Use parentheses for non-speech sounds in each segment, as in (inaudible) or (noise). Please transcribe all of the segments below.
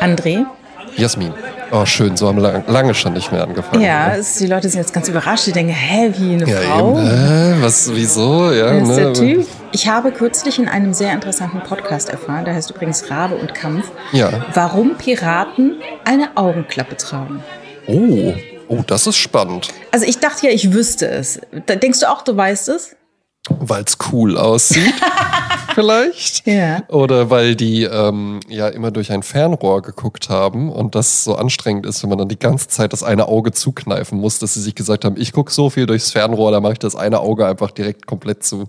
André? Jasmin. Oh, schön, so haben wir lange schon nicht mehr angefangen. Ja, es, die Leute sind jetzt ganz überrascht. Die denken, hä, wie eine ja, Frau? Eben, äh, was, wieso? Ja, ne? der Typ? Ich habe kürzlich in einem sehr interessanten Podcast erfahren, der heißt übrigens Rabe und Kampf, Ja. warum Piraten eine Augenklappe tragen. Oh, oh, das ist spannend. Also ich dachte ja, ich wüsste es. Denkst du auch, du weißt es? Weil es cool aussieht, (laughs) (laughs) vielleicht. Ja. Oder weil die ähm, ja immer durch ein Fernrohr geguckt haben und das so anstrengend ist, wenn man dann die ganze Zeit das eine Auge zukneifen muss, dass sie sich gesagt haben, ich gucke so viel durchs Fernrohr, da mache ich das eine Auge einfach direkt komplett zu.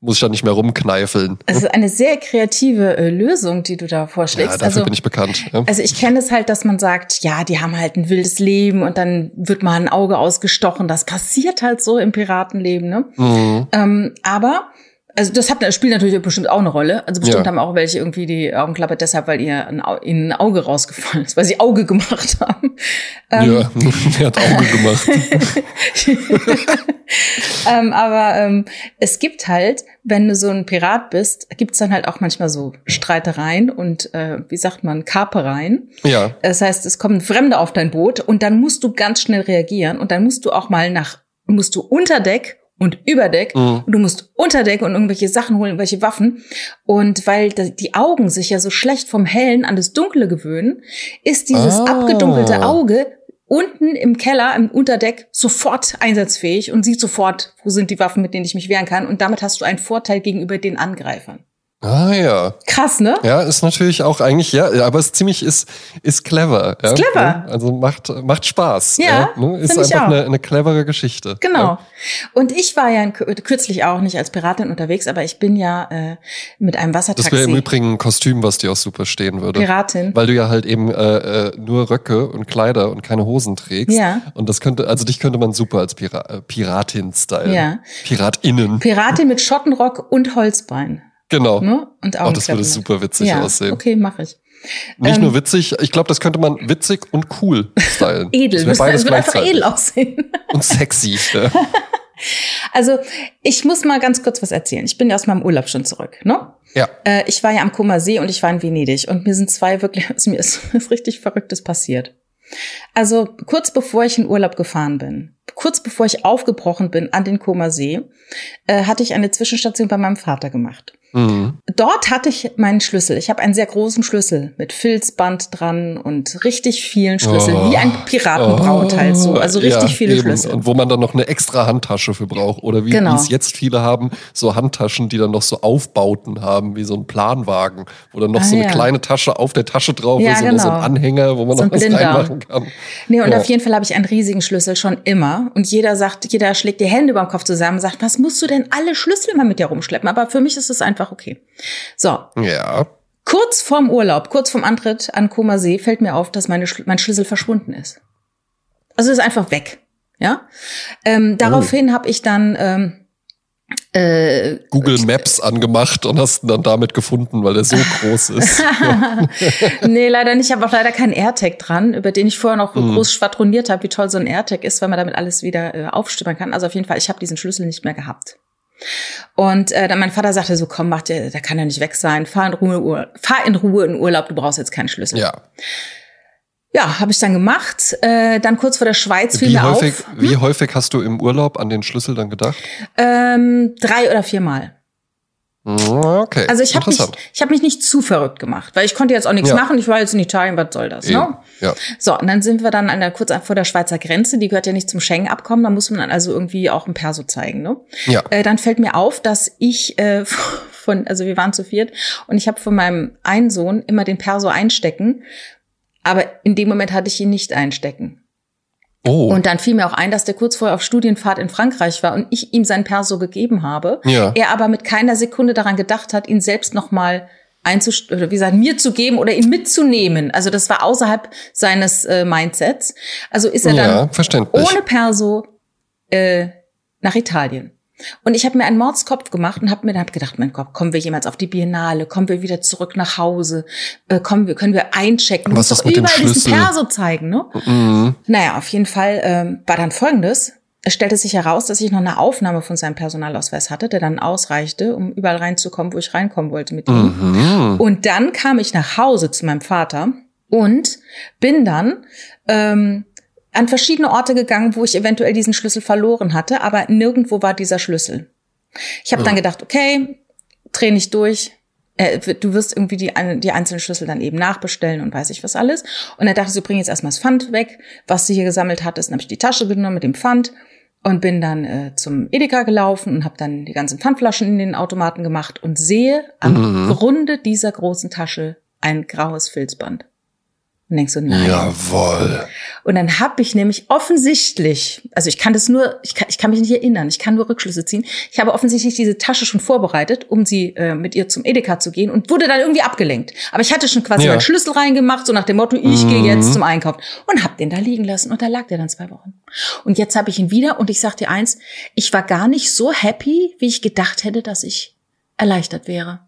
Muss ich dann nicht mehr rumkneifeln. Es ist eine sehr kreative äh, Lösung, die du da vorschlägst. Ja, dafür also, bin ich bekannt. Ja. also ich kenne es halt, dass man sagt, ja, die haben halt ein wildes Leben und dann wird mal ein Auge ausgestochen. Das passiert halt so im Piratenleben, ne? Mhm. Ähm, aber, also das hat, das spielt natürlich bestimmt auch eine Rolle. Also bestimmt Ja. haben auch welche irgendwie die Augenklappe deshalb, weil ihr ein, ihnen ein Auge rausgefallen ist, weil sie Auge gemacht haben. Ähm, ja, (laughs) er hat Auge gemacht. (laughs) ähm, aber ähm, es gibt halt, wenn du so ein Pirat bist, gibt's dann halt auch manchmal so Streitereien und äh, wie sagt man, Kapereien. Ja. Das heißt, es kommen Fremde auf dein Boot und dann musst du ganz schnell reagieren und dann musst du auch mal nach, musst du unter Deck und über Deck Mhm. und du musst unter Deck und irgendwelche Sachen holen, irgendwelche Waffen. Und weil die Augen sich ja so schlecht vom Hellen an das Dunkle gewöhnen, ist dieses Ah. abgedunkelte Auge unten im Keller, im Unterdeck, sofort einsatzfähig und sieht sofort, wo sind die Waffen, mit denen ich mich wehren kann. Und damit hast du einen Vorteil gegenüber den Angreifern. Ah ja. Krass, ne? Ja, ist natürlich auch eigentlich, ja, aber es ist ziemlich, ist, ist clever. Ja, Ist clever. Also macht, macht Spaß. Ja, ne? Ist einfach eine, eine clevere Geschichte. Genau. Ja. Und ich war ja kürzlich auch nicht als Piratin unterwegs, aber ich bin ja äh, mit einem Das Wassertaxi. wäre im Übrigen ein Kostüm, was dir auch super stehen würde. Piratin. Weil du ja halt eben äh, äh, nur Röcke und Kleider und keine Hosen trägst. Ja. Und das könnte, also dich könnte man super als Pira Piratin stylen. Ja. PiratInnen. Piratin mit Schottenrock und Holzbein. Genau. Ne? Und Oh, das würde super witzig ja, aussehen. Okay, mache ich. Nicht Ähm, nur witzig, ich glaube, das könnte man witzig und cool stylen. (laughs) Edel. Das beides wird einfach edel aussehen. (laughs) Und sexy. Ja. (laughs) Also, ich muss mal ganz kurz was erzählen. Ich bin ja aus meinem Urlaub schon zurück, ne? ja. Äh, ich war ja am Kummer See und ich war in Venedig und mir sind zwei wirklich, also mir ist was richtig Verrücktes passiert. Also kurz bevor ich in Urlaub gefahren bin, kurz bevor ich aufgebrochen bin an den Kummer See, äh, hatte ich eine Zwischenstation bei meinem Vater gemacht. Mhm. Dort hatte ich meinen Schlüssel. Ich habe einen sehr großen Schlüssel mit Filzband dran und richtig vielen Schlüsseln, Oh. wie ein Piratenbraut halt so. Also richtig ja, viele eben. Schlüssel. Und wo man dann noch eine extra Handtasche für braucht. Oder wie, Genau. es jetzt viele haben, so Handtaschen, die dann noch so Aufbauten haben, wie so ein Planwagen, wo dann noch Ah, so eine ja. kleine Tasche auf der Tasche drauf Ja, ist und noch so ein genau. Anhänger, wo man So noch was Blinder. reinmachen kann. Nee, und Ja. auf jeden Fall habe ich einen riesigen Schlüssel schon immer. Und jeder sagt, jeder schlägt die Hände über den Kopf zusammen und sagt, was musst du denn alle Schlüssel immer mit dir rumschleppen? Aber für mich ist es einfach okay. So, Ja. kurz vorm Urlaub, kurz vorm Antritt an Koma See, fällt mir auf, dass meine, mein Schlüssel verschwunden ist. Also ist einfach weg. Ja. Ähm, daraufhin habe ich dann ähm, äh, Google Maps angemacht und hast ihn dann damit gefunden, weil er so groß ist. (laughs) nee, leider nicht. Ich habe auch leider keinen AirTag dran, über den ich vorher noch Mhm. groß schwadroniert habe, wie toll so ein AirTag ist, weil man damit alles wieder äh, aufstimmen kann. Also auf jeden Fall, ich habe diesen Schlüssel nicht mehr gehabt. Und äh, dann mein Vater sagte so, komm, mach dir, der kann ja nicht weg sein, fahr in Ruhe, fahr in Ruhe in Urlaub, du brauchst jetzt keinen Schlüssel. ja. Ja, habe ich dann gemacht. Äh, dann kurz vor der Schweiz fiel Wie mir häufig, auf, wie häufig hast du im Urlaub an den Schlüssel dann gedacht? ähm, drei oder viermal. Hm, Okay. Also ich habe mich, ich hab mich nicht zu verrückt gemacht, weil ich konnte jetzt auch nichts Ja. machen. Ich war jetzt in Italien, was soll das? Eben. Ne? Ja. So, und dann sind wir dann an der, kurz vor der Schweizer Grenze, die gehört ja nicht zum Schengen-Abkommen, da muss man dann also irgendwie auch ein Perso zeigen. Ne? Ja. Äh, dann fällt mir auf, dass ich äh, (laughs) von, also wir waren zu viert und ich habe von meinem einen Sohn immer den Perso einstecken, aber in dem Moment hatte ich ihn nicht einstecken. Oh. Und dann fiel mir auch ein, dass der kurz vorher auf Studienfahrt in Frankreich war und ich ihm sein Perso gegeben habe. Ja. Er aber mit keiner Sekunde daran gedacht hat, ihn selbst nochmal einzust oder wie gesagt, mir zu geben oder ihn mitzunehmen. Also das war außerhalb seines äh, Mindsets. Also ist er ja, dann ohne Perso äh, nach Italien. Und ich habe mir einen Mordskopf gemacht und habe mir dann hab gedacht, mein Gott, kommen wir jemals auf die Biennale, kommen wir wieder zurück nach Hause, äh, kommen wir, können wir einchecken, Was ist doch mit dem überall diesen Schlüssel? Perso zeigen, ne? Mhm. Naja, auf jeden Fall ähm, war dann folgendes. es stellte sich heraus, dass ich noch eine Aufnahme von seinem Personalausweis hatte, der dann ausreichte, um überall reinzukommen, wo ich reinkommen wollte mit ihm. Mhm. Und dann kam ich nach Hause zu meinem Vater und bin dann ähm, an verschiedene Orte gegangen, wo ich eventuell diesen Schlüssel verloren hatte, aber nirgendwo war dieser Schlüssel. Ich habe dann gedacht, okay, dreh nicht durch. Äh, Du wirst irgendwie die, die einzelnen Schlüssel dann eben nachbestellen und weiß ich was alles. Und dann dachte ich, so bring jetzt erstmal das Pfand weg, was du hier gesammelt hattest. Dann habe ich die Tasche genommen mit dem Pfand und bin dann äh, zum Edeka gelaufen und habe dann die ganzen Pfandflaschen in den Automaten gemacht und sehe am Grunde dieser großen Tasche ein graues Filzband. Und denkst so, nein. Jawohl. Und dann habe ich nämlich offensichtlich, also ich kann das nur, ich kann, ich kann mich nicht erinnern, ich kann nur Rückschlüsse ziehen. Ich habe offensichtlich diese Tasche schon vorbereitet, um sie äh, mit ihr zum Edeka zu gehen und wurde dann irgendwie abgelenkt. Aber ich hatte schon quasi Ja. meinen Schlüssel reingemacht, so nach dem Motto, ich gehe jetzt zum Einkauf und habe den da liegen lassen und da lag der dann zwei Wochen. Und jetzt habe ich ihn wieder und ich sag dir eins, ich war gar nicht so happy, wie ich gedacht hätte, dass ich erleichtert wäre.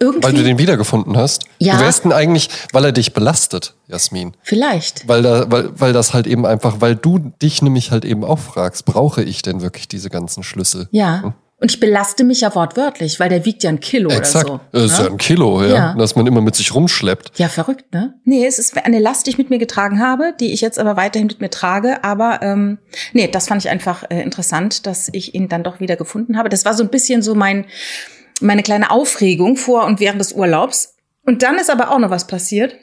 Irgendwie, Weil du den wiedergefunden hast. Ja. Du wärst denn eigentlich, weil er dich belastet, Jasmin. vielleicht. Weil, da, weil, weil das halt eben einfach, weil du dich nämlich halt eben auch fragst, brauche ich denn wirklich diese ganzen Schlüssel? Ja. Und ich belaste mich ja wortwörtlich, weil der wiegt ja ein Kilo Exakt. oder so. Das ist ja ne? ein Kilo, ja, Ja. Das man immer mit sich rumschleppt. Ja, verrückt, ne? Nee, es ist eine Last, die ich mit mir getragen habe, die ich jetzt aber weiterhin mit mir trage. Aber ähm, nee, das fand ich einfach äh, interessant, dass ich ihn dann doch wieder gefunden habe. Das war so ein bisschen so mein meine kleine Aufregung vor und während des Urlaubs. Und dann ist aber auch noch was passiert.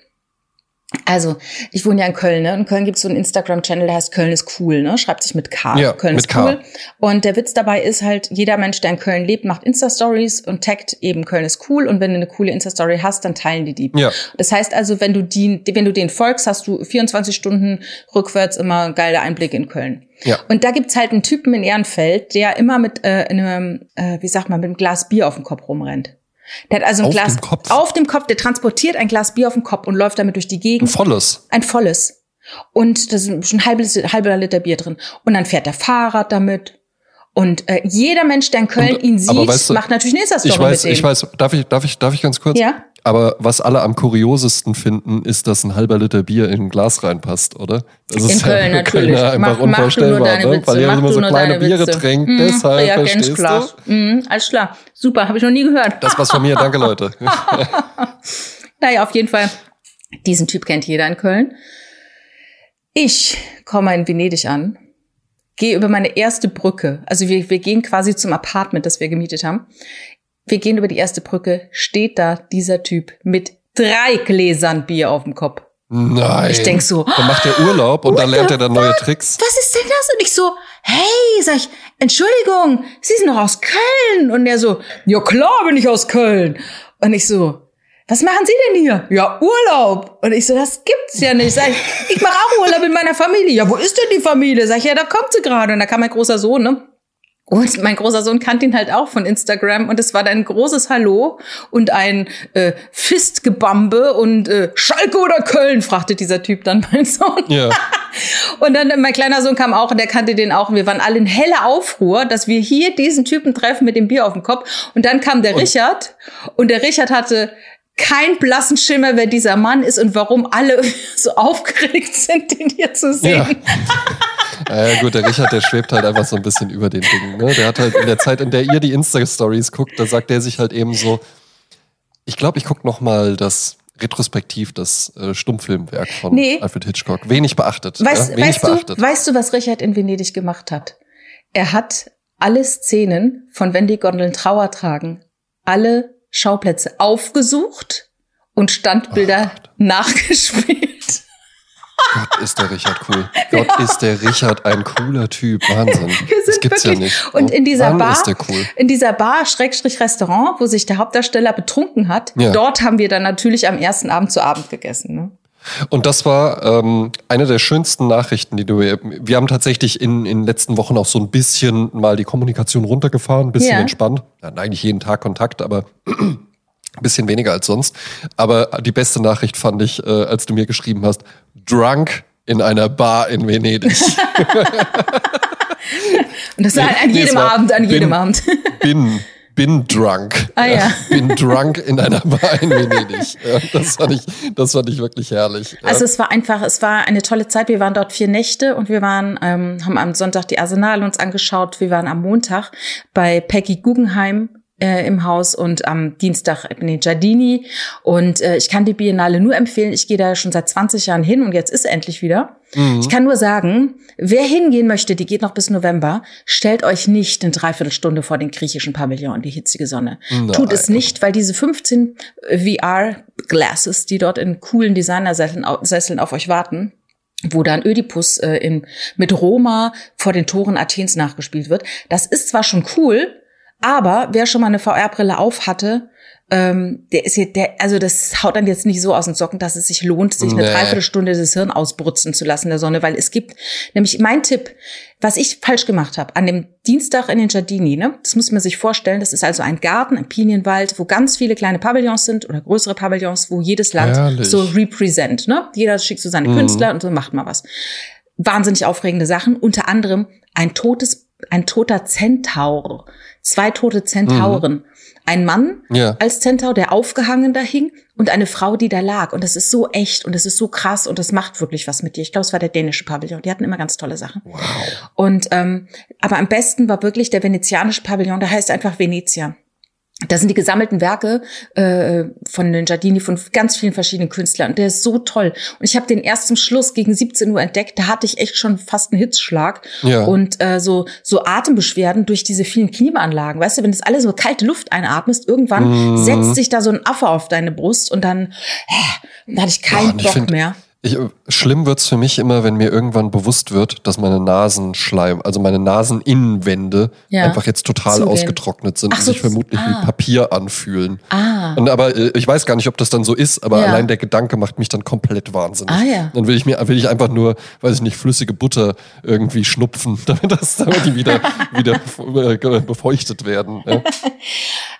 Also, ich wohne ja in Köln, ne? In Köln gibt es so einen Instagram-Channel, der heißt Köln ist cool, ne? Schreibt sich mit K. Ja, Köln mit ist K. cool. Und der Witz dabei ist halt, jeder Mensch, der in Köln lebt, macht Insta-Stories und taggt eben Köln ist cool. Und wenn du eine coole Insta-Story hast, dann teilen die die. Ja. Das heißt also, wenn du die, wenn du denen folgst, hast du 24 Stunden rückwärts immer geile Einblicke in Köln. Ja. Und da gibt's halt einen Typen in Ehrenfeld, der immer mit äh, einem, äh, wie sagt man, mit einem Glas Bier auf dem Kopf rumrennt. Der hat also ein Auf Glas dem Kopf? auf dem Kopf, der transportiert ein Glas Bier auf dem Kopf und läuft damit durch die Ein Gegend. volles. Ein volles. Und da ist schon ein halbes, halber Liter Bier drin. Und dann fährt der Fahrrad damit. Und äh, jeder Mensch, der in Köln Und- ihn sieht, weißt du, macht natürlich eine Insta-Story Ich weiß, mit dem. ich weiß, darf ich, darf ich, darf ich ganz kurz? Ja. Aber was alle am kuriosesten finden, ist, dass ein halber Liter Bier in ein Glas reinpasst, oder? Das In Köln (laughs) für natürlich. Einfach Mach- mach unvorstellbar, deine ne? Witze, Weil ihr mach immer so kleine Biere trinkt, Mhm, deshalb, ja, ganz verstehst klar. du? Mhm, alles klar. Super, habe ich noch nie gehört. Das war's von mir, (laughs) danke Leute. (laughs) Naja, auf jeden Fall. Diesen Typ kennt jeder in Köln. Ich komme in Venedig an, gehe über meine erste Brücke. Also wir, wir gehen quasi zum Apartment, das wir gemietet haben. Wir gehen über die erste Brücke, steht da dieser Typ mit drei Gläsern Bier auf dem Kopf. Nein. Ich denk so, Dann macht er Urlaub und dann lernt er dann neue Tricks. was ist denn das? Und ich so, hey, sag ich, Entschuldigung, Sie sind doch aus Köln. Und er so, ja klar bin ich aus Köln. Und ich so, was machen Sie denn hier? Ja, Urlaub. Und ich so, das gibt's ja nicht. Sag ich, ich mache auch Urlaub mit meiner Familie. Ja, wo ist denn die Familie? Sag ich, ja, da kommt sie gerade. Und da kam mein großer Sohn, ne? Und mein großer Sohn kannte ihn halt auch von Instagram und es war dann ein großes Hallo und ein äh, Fistgebambe und äh, Schalke oder Köln, fragte dieser Typ dann mein Sohn. Ja. (laughs) Und dann mein kleiner Sohn kam auch und der kannte den auch. Und wir waren alle in heller Aufruhr, dass wir hier diesen Typen treffen mit dem Bier auf dem Kopf. Und dann kam der Richard und der Richard hatte keinen blassen Schimmer, wer dieser Mann ist und warum alle (laughs) so aufgeregt sind, den hier zu sehen. (laughs) Ja. Ja, gut, der Richard, der schwebt halt einfach so ein bisschen über den Dingen. Ne? Der hat halt in der Zeit, in der ihr die Insta-Stories guckt, da sagt er sich halt eben so, ich glaube, ich gucke noch mal das retrospektiv das äh, Stummfilmwerk von Nee. Alfred Hitchcock. Wenig beachtet. Weißt, ja? Wenig weißt, du, beachtet. weißt du, was Richard in Venedig gemacht hat? Er hat alle Szenen von Wenn die Gondeln Trauer tragen, alle Schauplätze aufgesucht und Standbilder nachgespielt. Gott, ist der Richard cool. (laughs) Gott, ist der Richard ein cooler Typ. Wahnsinn. (laughs) Das gibt's wirklich, ja nicht. Und Oh, in dieser Mann, Bar, in dieser Bar, Schrägstrich Restaurant, wo sich der Hauptdarsteller betrunken hat, Ja. dort haben wir dann natürlich am ersten Abend zu Abend gegessen. Ne? Und das war ähm, eine der schönsten Nachrichten, die du. Wir haben tatsächlich in, in den letzten Wochen auch so ein bisschen mal die Kommunikation runtergefahren, ein bisschen Ja. entspannt. Wir hatten eigentlich jeden Tag Kontakt, aber ein bisschen weniger als sonst. Aber die beste Nachricht fand ich, äh, als du mir geschrieben hast, drunk in einer Bar in Venedig. (laughs) (laughs) Und das war Nee, an nee, jedem war Abend, an jedem bin- Abend. bin, bin drunk. Ah, ja. Bin drunk in einer Bar in Venedig. Das, fand ich, das fand ich wirklich herrlich. Also es war einfach, es war eine tolle Zeit. Wir waren dort vier Nächte und wir waren, ähm, haben am Sonntag die Arsenal uns angeschaut. Wir waren am Montag bei Peggy Guggenheim äh, im Haus und am Dienstag den Giardini. Und äh, ich kann die Biennale nur empfehlen. Ich gehe da schon seit 20 Jahren hin und jetzt ist endlich wieder. Mhm. Ich kann nur sagen, wer hingehen möchte, die geht noch bis November, stellt euch nicht eine Dreiviertelstunde vor den griechischen Pavillon in die hitzige Sonne. Nein. Tut es nicht, weil diese 15 VR-Glasses, die dort in coolen Designersesseln auf euch warten, wo dann Ödipus äh, in, mit Roma vor den Toren Athens nachgespielt wird. Das ist zwar schon cool, aber wer schon mal eine VR-Brille auf hatte, ähm, der ist hier, der, also das haut dann jetzt nicht so aus den Socken, dass es sich lohnt, sich nee. eine Dreiviertelstunde das Hirn ausbrutzen zu lassen in der Sonne, weil es gibt nämlich mein Tipp, was ich falsch gemacht habe, an dem Dienstag in den Giardini, ne, das muss man sich vorstellen, das ist also ein Garten, ein Pinienwald, wo ganz viele kleine Pavillons sind oder größere Pavillons, wo jedes Land Herrlich. so represent, ne, jeder schickt so seine mhm. Künstler und so macht mal was. Wahnsinnig aufregende Sachen, unter anderem ein totes, ein toter Zentaur, zwei tote Zentauren. Mhm. Ein Mann ja. als Zentaur, der aufgehangen da hing und eine Frau, die da lag. Und das ist so echt und das ist so krass und das macht wirklich was mit dir. Ich glaube, es war der dänische Pavillon. Die hatten immer ganz tolle Sachen. Wow. Und ähm, aber am besten war wirklich der venezianische Pavillon. Der heißt einfach Venezia. Das sind die gesammelten Werke äh, von den Giardini von ganz vielen verschiedenen Künstlern. Und der ist so toll. Und ich habe den erst zum Schluss gegen 17 Uhr entdeckt. Da hatte ich echt schon fast einen Hitzschlag ja. und äh, so so Atembeschwerden durch diese vielen Klimaanlagen. Weißt du, wenn das alles so kalte Luft einatmest, irgendwann mm. setzt sich da so ein Affe auf deine Brust und dann, äh, dann hatte ich keinen Bock find, mehr. Ich, schlimm wird's für mich immer, wenn mir irgendwann bewusst wird, dass meine Nasenschleim, also meine Naseninnenwände ja. einfach jetzt total Zugehen. ausgetrocknet sind Ach, und sich vermutlich ah. wie Papier anfühlen. Ah. Und aber äh, ich weiß gar nicht, ob das dann so ist, aber ja. allein der Gedanke macht mich dann komplett wahnsinnig. Ah, ja. Dann will ich mir, will ich einfach nur, weiß ich nicht, flüssige Butter irgendwie schnupfen, (laughs) damit das, damit die wieder, (laughs) wieder äh, befeuchtet werden. Ja.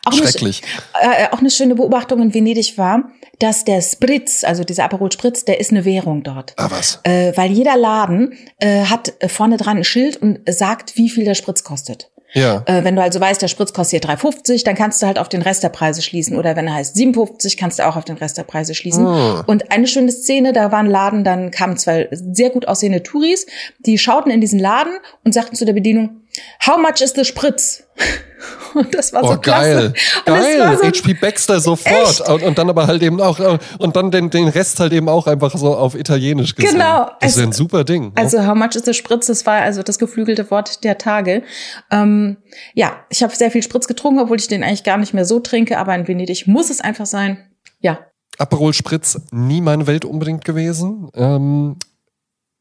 auch Schrecklich. Eine, äh, auch eine schöne Beobachtung in Venedig war, dass der Spritz, also dieser Aperol Spritz, der ist eine Währung dort. Ah, was? Äh, weil jeder Laden äh, hat vorne dran ein Schild und sagt, wie viel der Spritz kostet. Ja. Äh, wenn du also weißt, der Spritz kostet hier 3,50, dann kannst du halt auf den Rest der Preise schließen. Oder wenn er heißt 7,50, kannst du auch auf den Rest der Preise schließen. Oh. Und eine schöne Szene, da war ein Laden, dann kamen zwei sehr gut aussehende Touris, die schauten in diesen Laden und sagten zu der Bedienung, How much is the Spritz? (laughs) Und das war oh, so geil. Geil. So HP Baxter sofort. Und, und, dann aber halt eben auch, äh, und dann den, den Rest halt eben auch einfach so auf Italienisch gesehen. Genau. Das ist also, ein super Ding. Ne? Also, how much is the Spritz? Das war also das geflügelte Wort der Tage. Ähm, ja, ich habe sehr viel Spritz getrunken, obwohl ich den eigentlich gar nicht mehr so trinke, aber in Venedig muss es einfach sein. Ja. Aperol Spritz, nie meine Welt unbedingt gewesen. Ähm,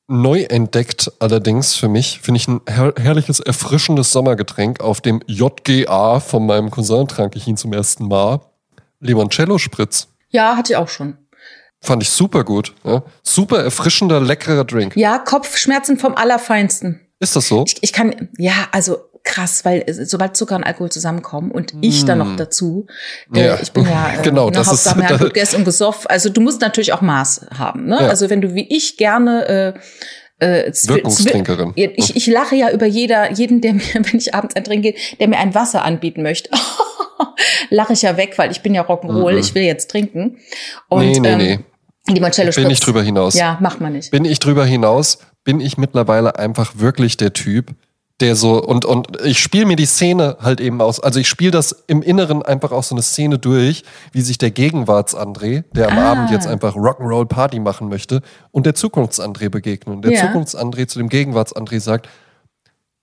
Neu entdeckt allerdings für mich, finde ich ein her herrliches, erfrischendes Sommergetränk auf dem JGA von meinem Cousin trank ich ihn zum ersten Mal. Limoncello Spritz. Ja, hatte ich auch schon. Fand ich super gut. Ja. Super erfrischender, leckerer Drink. Ja, Kopfschmerzen vom Allerfeinsten. Ist das so? Ich, ich kann, ja, also krass, weil sobald Zucker und Alkohol zusammenkommen und ich dann noch mm. dazu, äh, ja. ich bin ja (laughs) äh, genau, das Hauptsache ist, Blut (laughs) gegessen und gesoffen. Also du musst natürlich auch Maß haben. Ne? Ja. Also wenn du wie ich gerne äh, äh, Wirkungstrinkerin. Ich, ich lache ja über jeder, jeden, der (laughs) mir, wenn ich abends ein Trinken gehe, der mir ein Wasser anbieten möchte. lache ich ja weg, weil ich bin ja Rock'n'Roll, mhm. ich will jetzt trinken. Und, nee, nee, nee. Ähm, Limoncello Bin ich drüber hinaus. Ja, macht man nicht. Bin ich drüber hinaus, bin ich mittlerweile einfach wirklich der Typ, der so und und ich spiele mir die Szene halt eben aus. Also ich spiele das im Inneren einfach auch so eine Szene durch, wie sich der Gegenwarts-André, der am ah. Abend jetzt einfach Rock'n'Roll Party machen möchte, und der Zukunfts-André begegnen. Der ja. Zukunfts-André zu dem Gegenwarts-André sagt: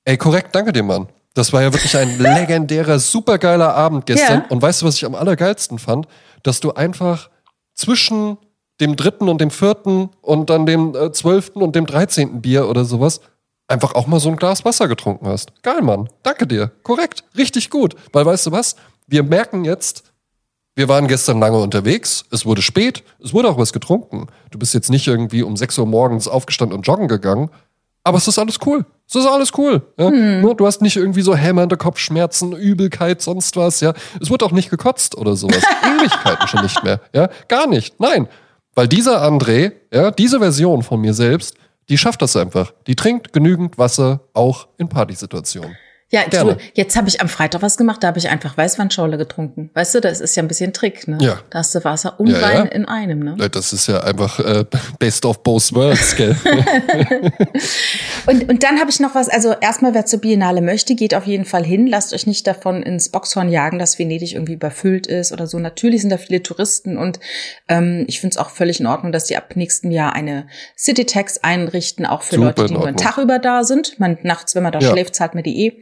Ey, korrekt, danke dir, Mann. Das war ja wirklich ein (laughs) legendärer, supergeiler Abend gestern. Ja. Und weißt du, was ich am allergeilsten fand? Dass du einfach zwischen dem dritten und dem vierten und dann dem äh, zwölften und dem dreizehnten Bier oder sowas einfach auch mal so ein Glas Wasser getrunken hast. Geil, Mann. Danke dir. Korrekt. Richtig gut. Weil weißt du was? Wir merken jetzt, wir waren gestern lange unterwegs, es wurde spät, es wurde auch was getrunken. Du bist jetzt nicht irgendwie um 6 Uhr morgens aufgestanden und joggen gegangen, aber es ist alles cool. Es ist alles cool. Ja? Hm. Du hast nicht irgendwie so hämmernde Kopfschmerzen, Übelkeit, sonst was. Ja, es wurde auch nicht gekotzt oder sowas. (laughs) Ewigkeiten schon nicht mehr. Ja, gar nicht. Nein, weil dieser André, ja, diese Version von mir selbst, die schafft das einfach. Die trinkt genügend Wasser, auch in Partysituationen. Ja, du, jetzt habe ich am Freitag was gemacht, da habe ich einfach Weißweinschorle getrunken. Weißt du, das ist ja ein bisschen Trick, ne? Ja. Da hast du Wasser und Ja, Wein ja. in einem, ne? Das ist ja einfach äh, best of both worlds, gell? (laughs) (laughs) Und, und dann habe ich noch was, also erstmal, wer zur Biennale möchte, geht auf jeden Fall hin. Lasst euch nicht davon ins Boxhorn jagen, dass Venedig irgendwie überfüllt ist oder so. Natürlich sind da viele Touristen und ähm, ich finde es auch völlig in Ordnung, dass die ab nächstem Jahr eine City-Tax einrichten, auch für Super Leute, die nur einen. Tag über da sind. Man nachts, wenn man da Ja. schläft, zahlt man die eh.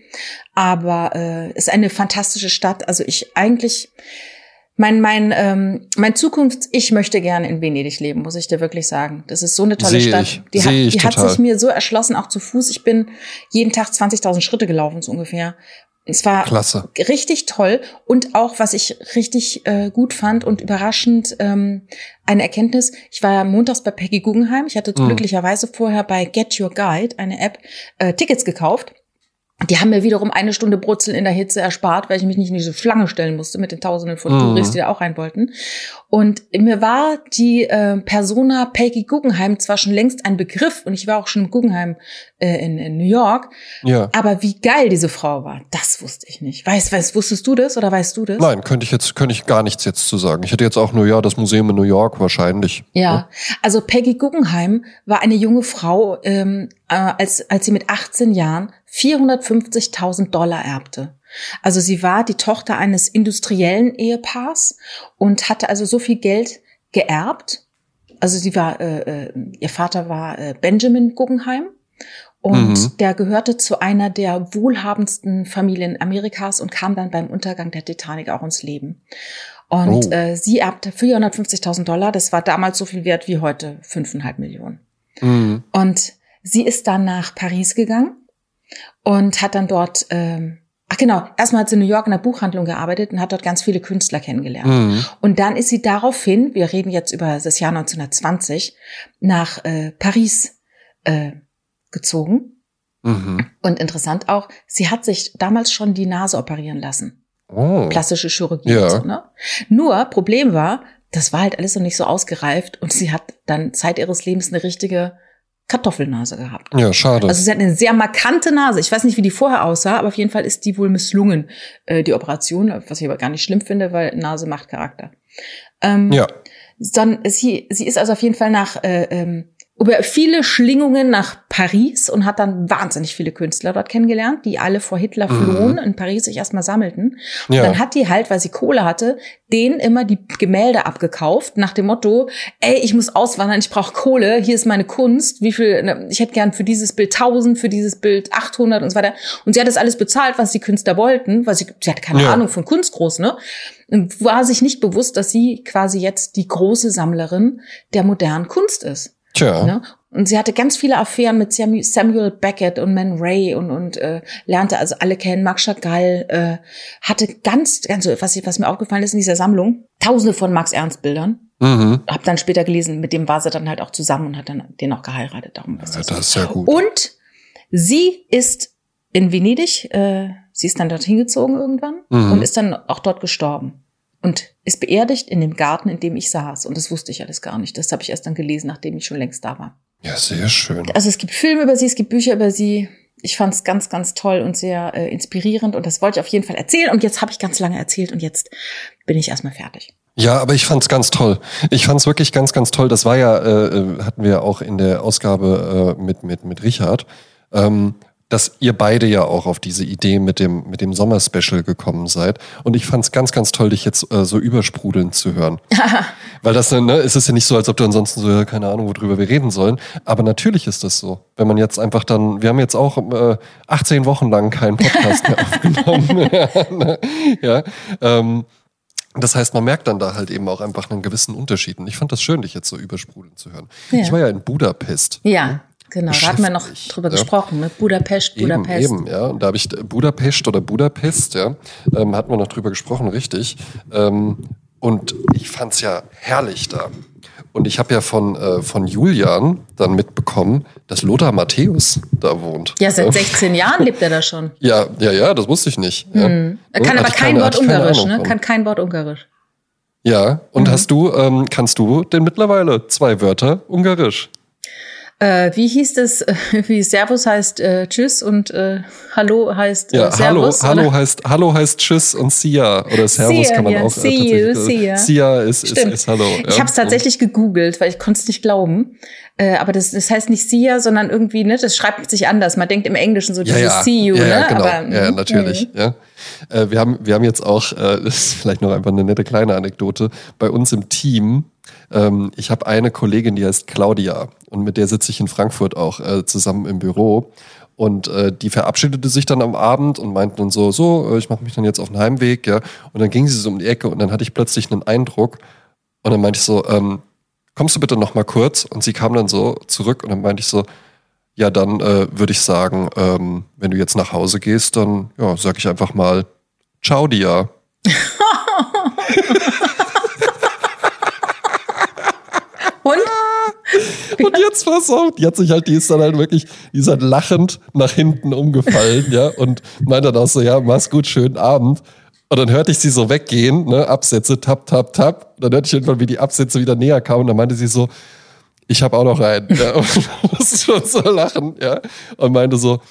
Aber äh, ist eine fantastische Stadt. Also ich eigentlich mein, mein, ähm, mein Zukunft, ich möchte gerne in Venedig leben, muss ich dir wirklich sagen. Das ist so eine tolle Sehe Stadt. ich. Die, hat, die hat sich mir so erschlossen, auch zu Fuß. Ich bin jeden Tag 20.000 Schritte gelaufen, so ungefähr. Es war Klasse. richtig toll und auch, was ich richtig äh, gut fand und überraschend, ähm, eine Erkenntnis. Ich war ja montags bei Peggy Guggenheim. Ich hatte Mhm. glücklicherweise vorher bei Get Your Guide, eine App, äh, Tickets gekauft. Die haben mir wiederum eine Stunde Brutzeln in der Hitze erspart, weil ich mich nicht in diese Schlange stellen musste mit den Tausenden von Mhm. Touristen, die da auch rein wollten. Und mir war die äh, Persona Peggy Guggenheim zwar schon längst ein Begriff und ich war auch schon im Guggenheim äh, in, in New York, Ja. aber wie geil diese Frau war, das wusste ich nicht. Weißt, weißt, wusstest du das oder weißt du das? Nein, könnte ich jetzt, könnte ich gar nichts jetzt zu sagen. Ich hätte jetzt auch nur, ja, das Museum in New York wahrscheinlich. Ja, also Peggy Guggenheim war eine junge Frau, ähm, äh, als, als sie mit 18 Jahren 450.000 Dollar erbte. Also sie war die Tochter eines industriellen Ehepaars und hatte also so viel Geld geerbt. Also sie war, äh, äh, ihr Vater war äh, Benjamin Guggenheim und Mhm. der gehörte zu einer der wohlhabendsten Familien Amerikas und kam dann beim Untergang der Titanic auch ins Leben. Und Oh. äh, sie erbte 450.000 Dollar. Das war damals so viel wert wie heute 5,5 Millionen. Mhm. Und sie ist dann nach Paris gegangen und hat dann dort, ähm, ach genau, erstmal hat sie in New York in der Buchhandlung gearbeitet und hat dort ganz viele Künstler kennengelernt. Mhm. Und dann ist sie daraufhin, wir reden jetzt über das Jahr 1920, nach äh, Paris äh, gezogen. Mhm. Und interessant auch, sie hat sich damals schon die Nase operieren lassen. Oh. Plastische Chirurgie. Ja. So, ne? Nur, Problem war, das war halt alles noch nicht so ausgereift und sie hat dann Zeit ihres Lebens eine richtige Kartoffelnase gehabt. Ja, schade. Also sie hat eine sehr markante Nase. Ich weiß nicht, wie die vorher aussah, aber auf jeden Fall ist die wohl misslungen, äh, die Operation, was ich aber gar nicht schlimm finde, weil Nase macht Charakter. Ähm, ja. Dann, sie, sie ist also auf jeden Fall nach äh, ähm, über viele Schlingungen nach Paris und hat dann wahnsinnig viele Künstler dort kennengelernt, die alle vor Hitler Mhm. flohen, in Paris sich erstmal sammelten. Und Ja. dann hat die halt, weil sie Kohle hatte, denen immer die Gemälde abgekauft, nach dem Motto, ey, ich muss auswandern, ich brauche Kohle, hier ist meine Kunst, wie viel, ne, ich hätte gern für dieses Bild 1000, für dieses Bild 800 und so weiter. Und sie hat das alles bezahlt, was die Künstler wollten, weil sie, sie hatte keine Ja. Ahnung von Kunst groß, ne? Und war sich nicht bewusst, dass sie quasi jetzt die große Sammlerin der modernen Kunst ist. Tja. Ne? Und sie hatte ganz viele Affären mit Samu- Samuel Beckett und Man Ray und, und äh, lernte also alle kennen. Max Chagall äh, hatte ganz, ganz, was, was mir aufgefallen ist in dieser Sammlung, tausende von Max Ernst Bildern. Mhm. Hab dann später gelesen, mit dem war sie dann halt auch zusammen und hat dann den auch geheiratet. Darum was Ja, das das ist ja gut. Und sie ist in Venedig, äh, sie ist dann dorthin gezogen irgendwann Mhm. und ist dann auch dort gestorben. Und ist beerdigt in dem Garten, in dem ich saß. Und das wusste ich alles gar nicht. Das habe ich erst dann gelesen, nachdem ich schon längst da war. Ja, sehr schön. Also es gibt Filme über sie, es gibt Bücher über sie. Ich fand es ganz, ganz toll und sehr äh, inspirierend. Und das wollte ich auf jeden Fall erzählen. Und jetzt habe ich ganz lange erzählt und jetzt bin ich erstmal fertig. Ja, aber ich fand's ganz toll. Ich fand's wirklich ganz, ganz toll. Das war ja, äh, äh, hatten wir auch in der Ausgabe äh, mit, mit, mit Richard, ähm, dass ihr beide ja auch auf diese Idee mit dem, mit dem Sommerspecial gekommen seid. Und ich fand's ganz, ganz toll, dich jetzt äh, so übersprudeln zu hören. (laughs) Weil das, ne, es ist ja nicht so, als ob du ansonsten so, ja, keine Ahnung, worüber wir reden sollen. Aber natürlich ist das so. Wenn man jetzt einfach dann, wir haben jetzt auch äh, 18 Wochen lang keinen Podcast mehr (laughs) aufgenommen. (laughs) ja, ne? ja ähm, das heißt, man merkt dann da halt eben auch einfach einen gewissen Unterschied. Und ich fand das schön, dich jetzt so übersprudeln zu hören. Ja. Ich war ja in Budapest. Ja, genau. Da hatten wir noch drüber ja. gesprochen. Ne? Budapest, Eben, Budapest. eben, ja. Und da habe ich Budapest oder Budapest, ja, ähm, hatten wir noch drüber gesprochen, richtig. Ähm, und ich fand's ja herrlich da. Und ich habe ja von, äh, von Julian dann mitbekommen, dass Lothar Matthäus da wohnt. Ja, seit 16 Jahren lebt er da schon. (laughs) Ja, ja, ja, das wusste ich nicht. Ja. Er kann Hatte aber kein keine- Wort Ungarisch, ne? von. Kann kein Wort Ungarisch. Ja, und hast du, ähm, kannst du denn mittlerweile zwei Wörter Ungarisch? Äh, wie hieß das? äh, (laughs) Wie Servus heißt äh, Tschüss und äh, Hallo heißt äh, Ja, hallo, Servus? hallo oder? heißt, hallo heißt Tschüss und Sia oder Servus Sia, kann man ja, auch see you, tatsächlich- Sia. Sia ist, ist, ist Hallo. Ich ja. habe es tatsächlich gegoogelt, weil ich konnte es nicht glauben. Äh, aber das, das heißt nicht Sia, sondern irgendwie, ne, das schreibt sich anders. Man denkt im Englischen so dieses ja, See you, ja, ne? genau. Aber, ja, mm, natürlich. mm. Ja. Äh, wir, haben, wir haben jetzt auch, äh, (laughs) das ist vielleicht noch einfach eine nette kleine Anekdote, bei uns im Team, ähm, ich habe eine Kollegin, die heißt Claudia und mit der sitze ich in Frankfurt auch äh, zusammen im Büro. Und äh, die verabschiedete sich dann am Abend und meinte dann so, so, äh, ich mache mich dann jetzt auf den Heimweg, ja. Und dann ging sie so um die Ecke und dann hatte ich plötzlich einen Eindruck. Und dann meinte ich so, ähm, kommst du bitte noch mal kurz? Und sie kam dann so zurück und dann meinte ich so, ja, dann äh, würde ich sagen, ähm, wenn du jetzt nach Hause gehst, dann ja, sag ich einfach mal Ciao dir. (laughs) (laughs) Und jetzt pass auf, die hat sich halt, die ist dann halt wirklich, die ist halt lachend nach hinten umgefallen, ja, und meinte dann auch so, ja, mach's gut, schönen Abend. Und dann hörte ich sie so weggehen, ne, Absätze, tap, tap, tap. Und dann hörte ich irgendwann, wie die Absätze wieder näher kamen. Und dann meinte sie so, ich habe auch noch einen. Ja, (laughs) und ist schon so lachen, ja. Und meinte so,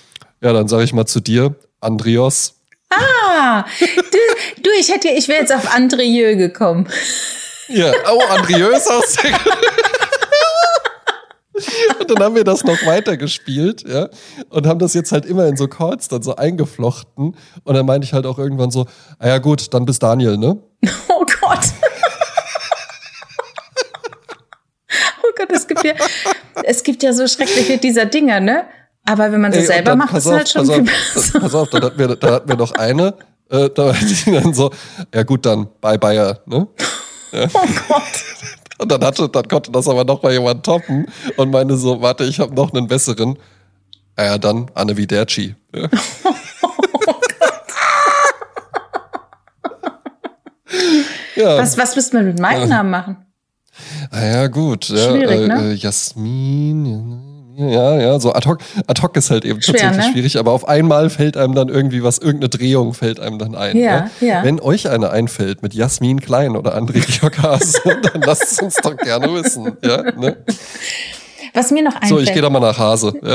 ja, dann sage ich mal zu dir, Andrios, Ah, du, du ich hätte, ich wäre jetzt auf Andrieu gekommen. Ja, oh, Andrieu ist auch sehr gut. Und dann haben wir das noch weitergespielt, ja, und haben das jetzt halt immer in so Calls dann so eingeflochten. Und dann meinte ich halt auch irgendwann so, ah ja gut, dann bis Daniel, ne? (laughs) Oh Gott. (laughs) Oh Gott, es gibt ja, es gibt ja so schreckliche dieser Dinger, ne? Aber wenn man sie Ey, selber dann, macht, ist es halt schon pass viel auf, besser. pass auf, da hatten wir, da hatten wir noch eine, äh, da meinte die dann so, ja gut, dann bye Bayer, ne? (laughs) Oh Gott. Und dann hatte, dann konnte das aber noch mal jemand toppen und meinte so, warte, ich habe noch einen besseren. Ah Ja, dann Anne Widerci. Ja. (laughs) ja. Was, was müsste man mit meinem Namen machen? Ah ja, gut. Ja, Schwierig, äh, ne? äh, Jasmin, ja, ja, so ad hoc, ad hoc ist halt eben Schwer, tatsächlich ne? schwierig, aber auf einmal fällt einem dann irgendwie was, irgendeine Drehung fällt einem dann ein. Ja, ne? ja. Wenn euch eine einfällt mit Jasmin Klein oder André Georg Hase, (laughs) dann lasst es uns doch gerne wissen. Ja, ne? Was mir noch einfällt. So, ich gehe da mal nach Hase. Ja. (laughs)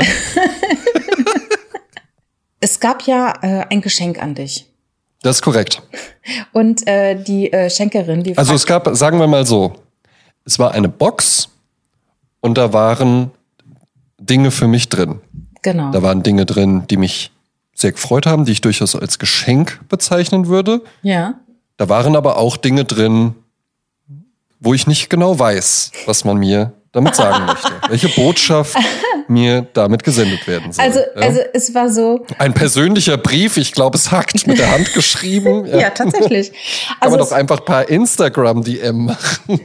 es gab ja äh, ein Geschenk an dich. Das ist korrekt. Und äh, die äh, Schenkerin, die Also es gab, sagen wir mal so, es war eine Box und da waren Dinge für mich drin. genau. Da waren Dinge drin, die mich sehr gefreut haben, die ich durchaus als Geschenk bezeichnen würde. ja. Da waren aber auch Dinge drin, wo ich nicht genau weiß, was man mir damit sagen möchte. (laughs) Welche Botschaft mir damit gesendet werden soll. Also, ja? also es war so, Ein persönlicher Brief, ich glaube, es hackt mit der Hand geschrieben. (laughs) ja, tatsächlich. Kann Also man doch es, einfach per Instagram-DM machen.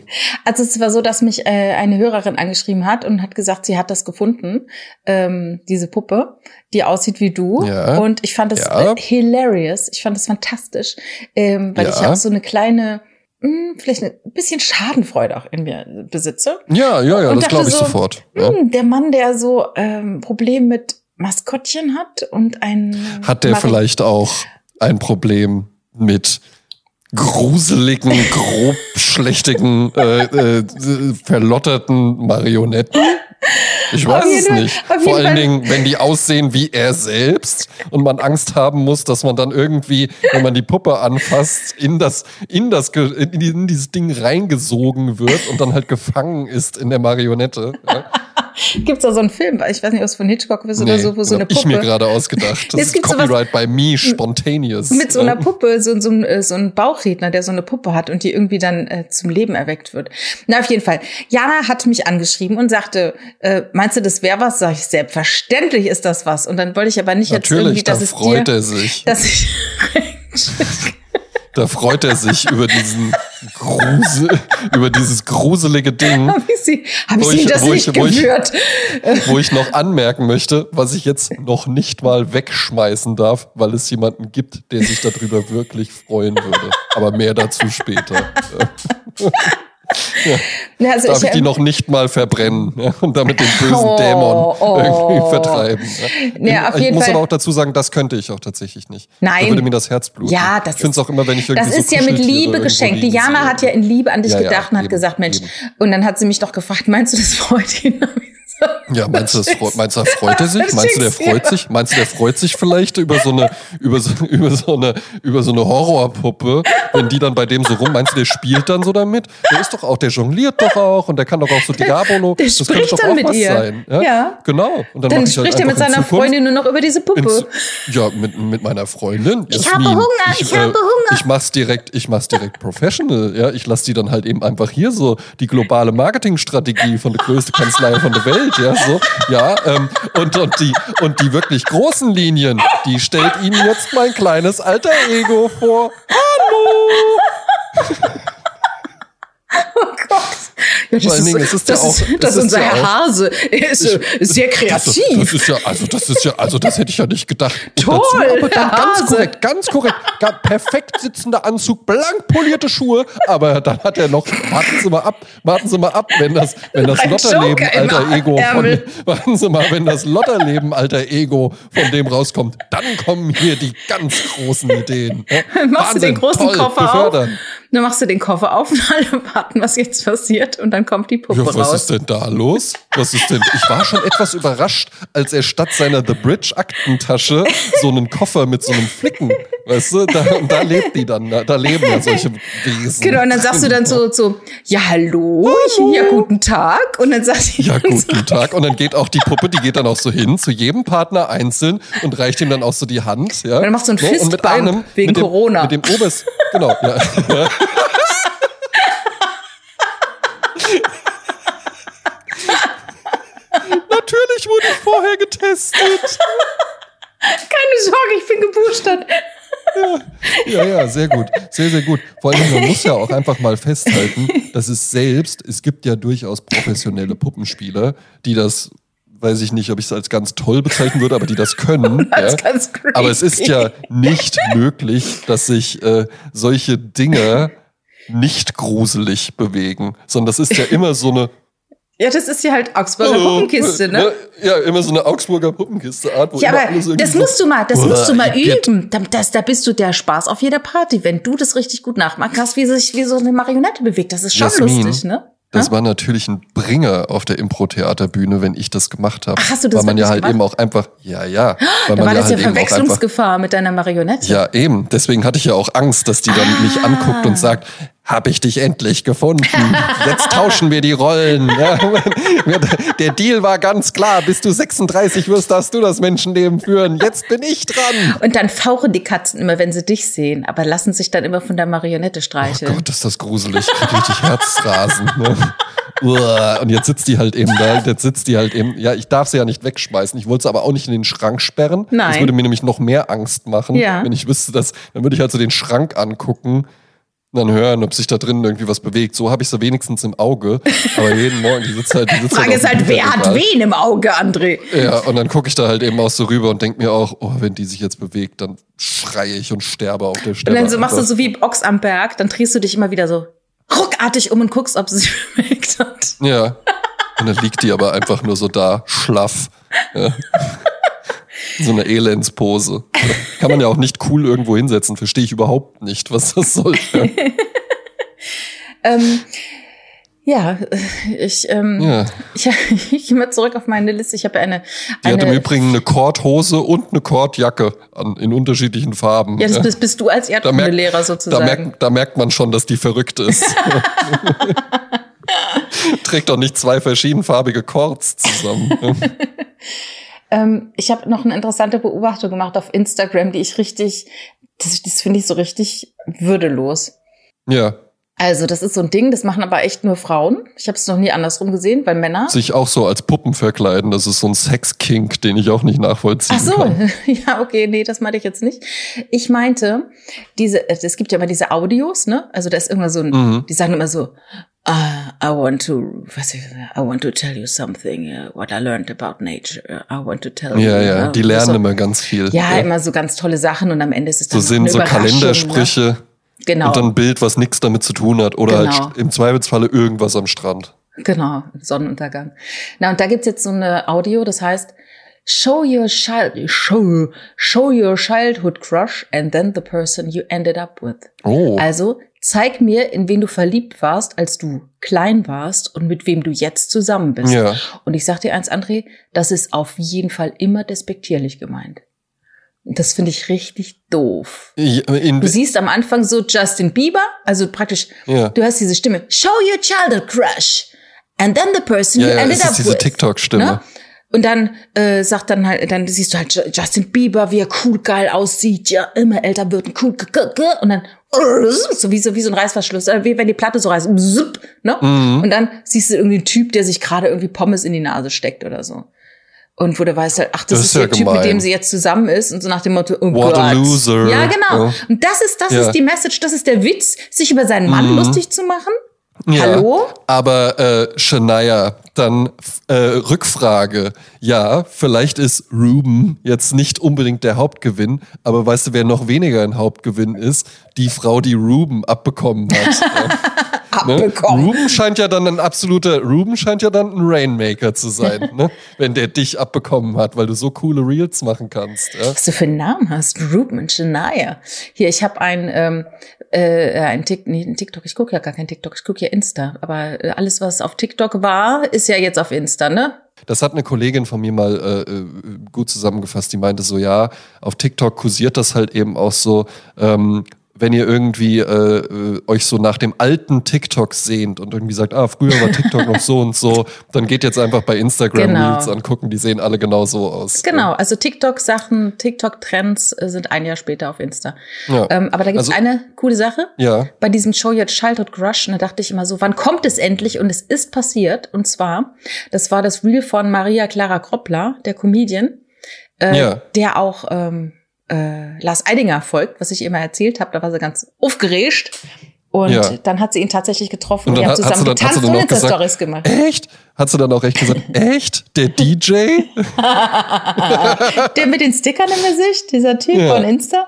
also es war so, dass mich äh, eine Hörerin angeschrieben hat und hat gesagt, sie hat das gefunden, ähm, diese Puppe, die aussieht wie du. Ja. Und ich fand das Ja. äh, hilarious. Ich fand das fantastisch, ähm, weil Ja. ich ja auch so eine kleine, mh, vielleicht ein bisschen Schadenfreude auch in mir besitze. Ja, ja, ja, Und das glaube ich so, sofort. Ja. Hm, der Mann, der so ähm, Problem mit Maskottchen hat und ein Hat der Mari- vielleicht auch ein Problem mit gruseligen, grob schlechtigen, äh, äh, verlotterten Marionetten? Ich weiß Auf es nicht. Vor allen Fall- Dingen, wenn die aussehen wie er selbst und man Angst haben muss, dass man dann irgendwie, wenn man die Puppe anfasst, in das, in das, in dieses Ding reingesogen wird und dann halt gefangen ist in der Marionette. Ja? Gibt's da so einen Film, ich weiß nicht, ob es von Hitchcock ist oder Nee, so, wo so eine hab ich mir Puppe gerade ausgedacht. (laughs) Das Es ist sowas- Copyright by me, spontaneous. mit so einer. Puppe, so, so, äh, so ein Bauchredner, der so eine Puppe hat und die irgendwie dann äh, zum Leben erweckt wird. Na, auf jeden Fall. Jana hat mich angeschrieben und sagte, äh, meinst du, das wäre was? Sag ich, selbstverständlich ist das was. Und dann wollte ich aber nicht jetzt irgendwie, Natürlich, da dass es freut dir, er sich. dass ich (laughs) Da freut er sich über diesen Grusel, über dieses gruselige Ding, habe ich, sie, hab ich sie ich- das ich- nicht wo ich- gewürt. wo ich noch anmerken möchte, was ich jetzt noch nicht mal wegschmeißen darf, weil es jemanden gibt, der sich darüber wirklich freuen würde. Aber mehr dazu später. (laughs) Ja, also Darf ich die ähm, noch nicht mal verbrennen ja, und damit den bösen Oh, Dämon oh. irgendwie vertreiben. Ja. Ich muss Fall- aber auch dazu sagen, das könnte ich auch tatsächlich nicht. Nein. Da würde mir das Herz bluten. Ja, das ich finde es ist- auch immer, wenn ich irgendwie Das so ist ja mit Liebe geschenkt. Sehe. hat ja in Liebe an dich gedacht und hat eben, gesagt, Mensch, eben. und dann hat sie mich doch gefragt, meinst du, das freut ihn? (laughs) Ja, meinst du, das freut, meinst du, freut er sich? Meinst du, der freut sich? Meinst du, der freut sich vielleicht über so eine, über so, über so eine, über so eine Horrorpuppe, wenn die dann bei dem so rum, meinst du, der spielt dann so damit? Der ist doch auch, der jongliert doch auch und der kann doch auch so Diabolo. Der das spricht könnte doch auch mit was ihr. sein. Ja, Ja. Genau. Und dann, Dann ich halt spricht er mit seiner Zukunft- Freundin nur noch über diese Puppe. ins, ja, mit, mit meiner Freundin. Ich Jasmin. habe Hunger, ich habe Hunger. Ich mach's direkt, ich mach's direkt professional. Ja, ich lass die dann halt eben einfach hier so die globale Marketingstrategie von der größten Kanzlei von der Welt. Ja, so. Ja, ähm, und, und, die, und die wirklich großen Linien, die stellt Ihnen jetzt mein kleines alter Ego vor. (laughs) Oh Gott. Ja, das Vor allen ist, Dingen, ist das ja ist, auch- das es ist unser ja Herr auch- Hase. Er ist äh, sehr Das, kreativ. das ist ja, also das ist ja, also das hätte ich ja nicht gedacht. (laughs) Toll, dazu aber dann ganz korrekt, ganz korrekt, perfekt sitzender Anzug, blank polierte Schuhe, aber dann hat er noch, warten Sie mal ab, warten Sie mal ab, wenn das, wenn das Ein Lotterleben alter Ego von, (laughs) warten Sie mal, wenn das Lotterleben alter Ego von dem rauskommt, dann kommen hier die ganz großen Ideen. Ja, machst du den Wahnsinn, großen toll, Koffer befördern. auf. Dann machst du den Koffer auf und (laughs) alle warten, was jetzt passiert. Und dann kommt die Puppe Ja, was raus. ist denn da los? Was ist denn? Ich war schon etwas überrascht, als er statt seiner The Bridge Aktentasche so einen Koffer mit so einem Flicken, weißt du, da, da lebt die dann, da leben ja solche Wesen. Genau, und dann sagst du dann so, so ja, hallo, ja, guten Tag. Und dann sagt sie Ja, dann so, guten Tag. Und dann geht auch die Puppe, die geht dann auch so hin zu jedem Partner einzeln und reicht ihm dann auch so die Hand. Ja. Und dann machst du einen Ne? Und mit Fistbump wegen mit dem, Corona. Mit dem Obers, genau, ja. (laughs) Natürlich wurde ich vorher getestet. keine Sorge, ich bin geboostert. Ja, ja, sehr gut. Sehr, sehr gut. Vor allem, man muss ja auch einfach mal festhalten, dass es selbst, es gibt ja durchaus professionelle Puppenspieler, die das, weiß ich nicht, ob ich es als ganz toll bezeichnen würde, aber die das können. (laughs) Ja. Aber es ist ja nicht möglich, dass sich äh, solche Dinge nicht gruselig bewegen, sondern das ist ja immer so eine Ja, das ist ja halt Augsburger Puppenkiste, ne? Ja, immer so eine Augsburger Puppenkiste-Art, wo Ja, aber das so- musst du mal, das musst du mal üben. Da, das, da bist du der Spaß auf jeder Party, wenn du das richtig gut nachmachen kannst, wie sich wie so eine Marionette bewegt. Das ist schon Jasmin, lustig, ne? Das war natürlich ein Bringer auf der Impro-Theaterbühne, wenn ich das gemacht habe. Ach, hast du das Weil man ja halt gemacht? eben auch einfach, ja, ja. Weil Da man war das ja halt einfach, Verwechslungsgefahr mit deiner Marionette. ja, eben. Deswegen hatte ich ja auch Angst, dass die dann mich Ah. anguckt und sagt, hab ich dich endlich gefunden. Jetzt tauschen wir die Rollen. Ja, der Deal war ganz klar. Bis du 36 wirst, darfst du das Menschenleben führen. Jetzt bin ich dran. Und dann fauchen die Katzen immer, wenn sie dich sehen, aber lassen sich dann immer von der Marionette Oh streicheln. Gott, ist das gruselig. Richtig Herzrasen. Ne? Und jetzt sitzt die halt eben da. Jetzt sitzt die halt eben. Ja, ich darf sie ja nicht wegschmeißen. Ich wollte sie aber auch nicht in den Schrank sperren. Das Nein. würde mir nämlich noch mehr Angst machen, Ja. wenn ich wüsste, dass. Dann würde ich halt so den Schrank angucken. Und Dann hören, ob sich da drin irgendwie was bewegt. So habe ich sie wenigstens im Auge. Aber jeden Morgen, die sitzt halt. Die sitzt Frage halt ist halt, wer hat Bücherregal. wen im Auge, André? Ja, und dann gucke ich da halt eben auch so rüber und denke mir auch, oh, wenn die sich jetzt bewegt, dann schreie ich und sterbe auf der Und Stelle. dann so machst du so wie Ochs am Berg, dann drehst du dich immer wieder so ruckartig um und guckst, ob sie sich (laughs) bewegt hat. Ja. Und dann liegt die aber einfach nur so da, schlaff. Ja. So eine Elendspose. Kann man ja auch nicht cool irgendwo hinsetzen. Verstehe ich überhaupt nicht, was das soll. Ja. (laughs) Ähm, ja, ich, ähm, Ja. ich, (laughs) ich gehe mal zurück auf meine Liste. Ich habe eine, Die hat im eine Übrigen eine Kordhose und eine Kordjacke an, in unterschiedlichen Farben. ja, das bist, bist du als Da Erdkundelehrer da, sozusagen. merkt, da merkt man schon, dass die verrückt ist. (laughs) Trägt doch nicht zwei verschiedenfarbige Kords zusammen. Ähm, ich habe noch eine interessante Beobachtung gemacht auf Instagram, die ich richtig, das, das finde ich so richtig würdelos. Ja, Also das ist so ein Ding, das machen aber echt nur Frauen. Ich habe es noch nie andersrum gesehen, weil Männer. sich auch so als Puppen verkleiden, das ist so ein Sexkink, den ich auch nicht nachvollziehen Ach so, kann. (laughs) ja, okay, nee, das meinte ich jetzt nicht. Ich meinte, diese, es gibt ja immer diese Audios, ne? Also da ist immer so ein, Mhm. die sagen immer so, ah, I want to, was ich, I want to tell you something, uh, what I learned about nature. Uh, I want to tell Ja, you. ja, uh, die lernen so, immer ganz viel. Ja, immer so ganz tolle Sachen und am Ende ist es so dann noch sind so Überraschung, Kalendersprüche Ne? Genau, und dann ein Bild, was nichts damit zu tun hat oder Genau. halt im Zweifelsfalle irgendwas am Strand. genau, Sonnenuntergang. Na, und da gibt's jetzt so eine Audio, das heißt, Show your child, show, show your childhood crush and then the person you ended up with. Oh, Also zeig mir, in wen du verliebt warst, als du klein warst und mit wem du jetzt zusammen bist. Ja. Und ich sag dir eins, André, das ist auf jeden Fall immer despektierlich gemeint. Das finde ich richtig doof. In, Du siehst am Anfang so Justin Bieber, also praktisch, Ja. du hast diese Stimme, show your childhood crush. And then the person ja, you ja, ended up ist diese with. TikTok-Stimme. Ne? Und dann äh, sagt dann halt, dann siehst du halt Ju- Justin Bieber, wie er cool geil aussieht, ja, immer älter wird, und cool, und dann so wie so wie so ein Reißverschluss, äh, wie wenn die Platte so reißt, ne? Mhm. Und dann siehst du irgendwie einen Typ, der sich gerade irgendwie Pommes in die Nase steckt oder so. Und wo du weißt halt, ach, das, Das ist, ist ja der Typ, mit gemein. dem sie jetzt zusammen ist und so nach dem Motto, oh What Gott. a loser. Ja, genau. Ja. Und das ist, das Ja. ist die Message, das ist der Witz, sich über seinen Mann lustig zu machen. Ja, Hallo? Aber äh, Shania, dann äh, Rückfrage. Ja, vielleicht ist Ruben jetzt nicht unbedingt der Hauptgewinn, aber weißt du, wer noch weniger ein Hauptgewinn ist? Die Frau, die Ruben abbekommen hat. (laughs) Ne? Abbekommen. Ruben scheint ja dann ein absoluter, Ruben scheint ja dann ein Rainmaker zu sein, ne? (laughs) wenn der dich abbekommen hat, weil du so coole Reels machen kannst. Ja? Was du für einen Namen hast, Ruben und Shania. Hier, ich habe ein, ähm, äh, ein, Tik nee, TikTok, ich gucke ja gar kein TikTok, ich gucke ja Insta. Aber äh, alles, was auf TikTok war, ist ja jetzt auf Insta, ne? Das hat eine Kollegin von mir mal äh, äh, gut zusammengefasst. Die meinte so, ja, auf TikTok kursiert das halt eben auch so, ähm, wenn ihr irgendwie äh, äh, euch so nach dem alten TikTok sehnt und irgendwie sagt, ah, früher war TikTok noch so und so, dann geht jetzt einfach bei Instagram Genau. Reels angucken, die sehen alle genau so aus. Genau, also TikTok-Sachen, TikTok-Trends äh, sind ein Jahr später auf Insta. Ja. Ähm, aber da gibt's Also- eine coole Sache. Ja. Bei diesem Show Your Childhood Crush, und da dachte ich immer so, wann kommt es endlich? Und es ist passiert. Und zwar, das war das Reel von Maria Clara Kroppler, der Comedian, äh, Ja. der auch ähm, äh, Lars Eidinger folgt, was ich immer erzählt habe. Da war sie ganz aufgeregt. Und Ja. dann hat sie ihn tatsächlich getroffen Und und, die haben zusammen dann- getanzt und Insta-Stories gemacht. Echt? Hat sie dann auch echt gesagt, echt? Der DJ? (laughs) Der mit den Stickern im Gesicht, dieser Typ Ja. von Insta.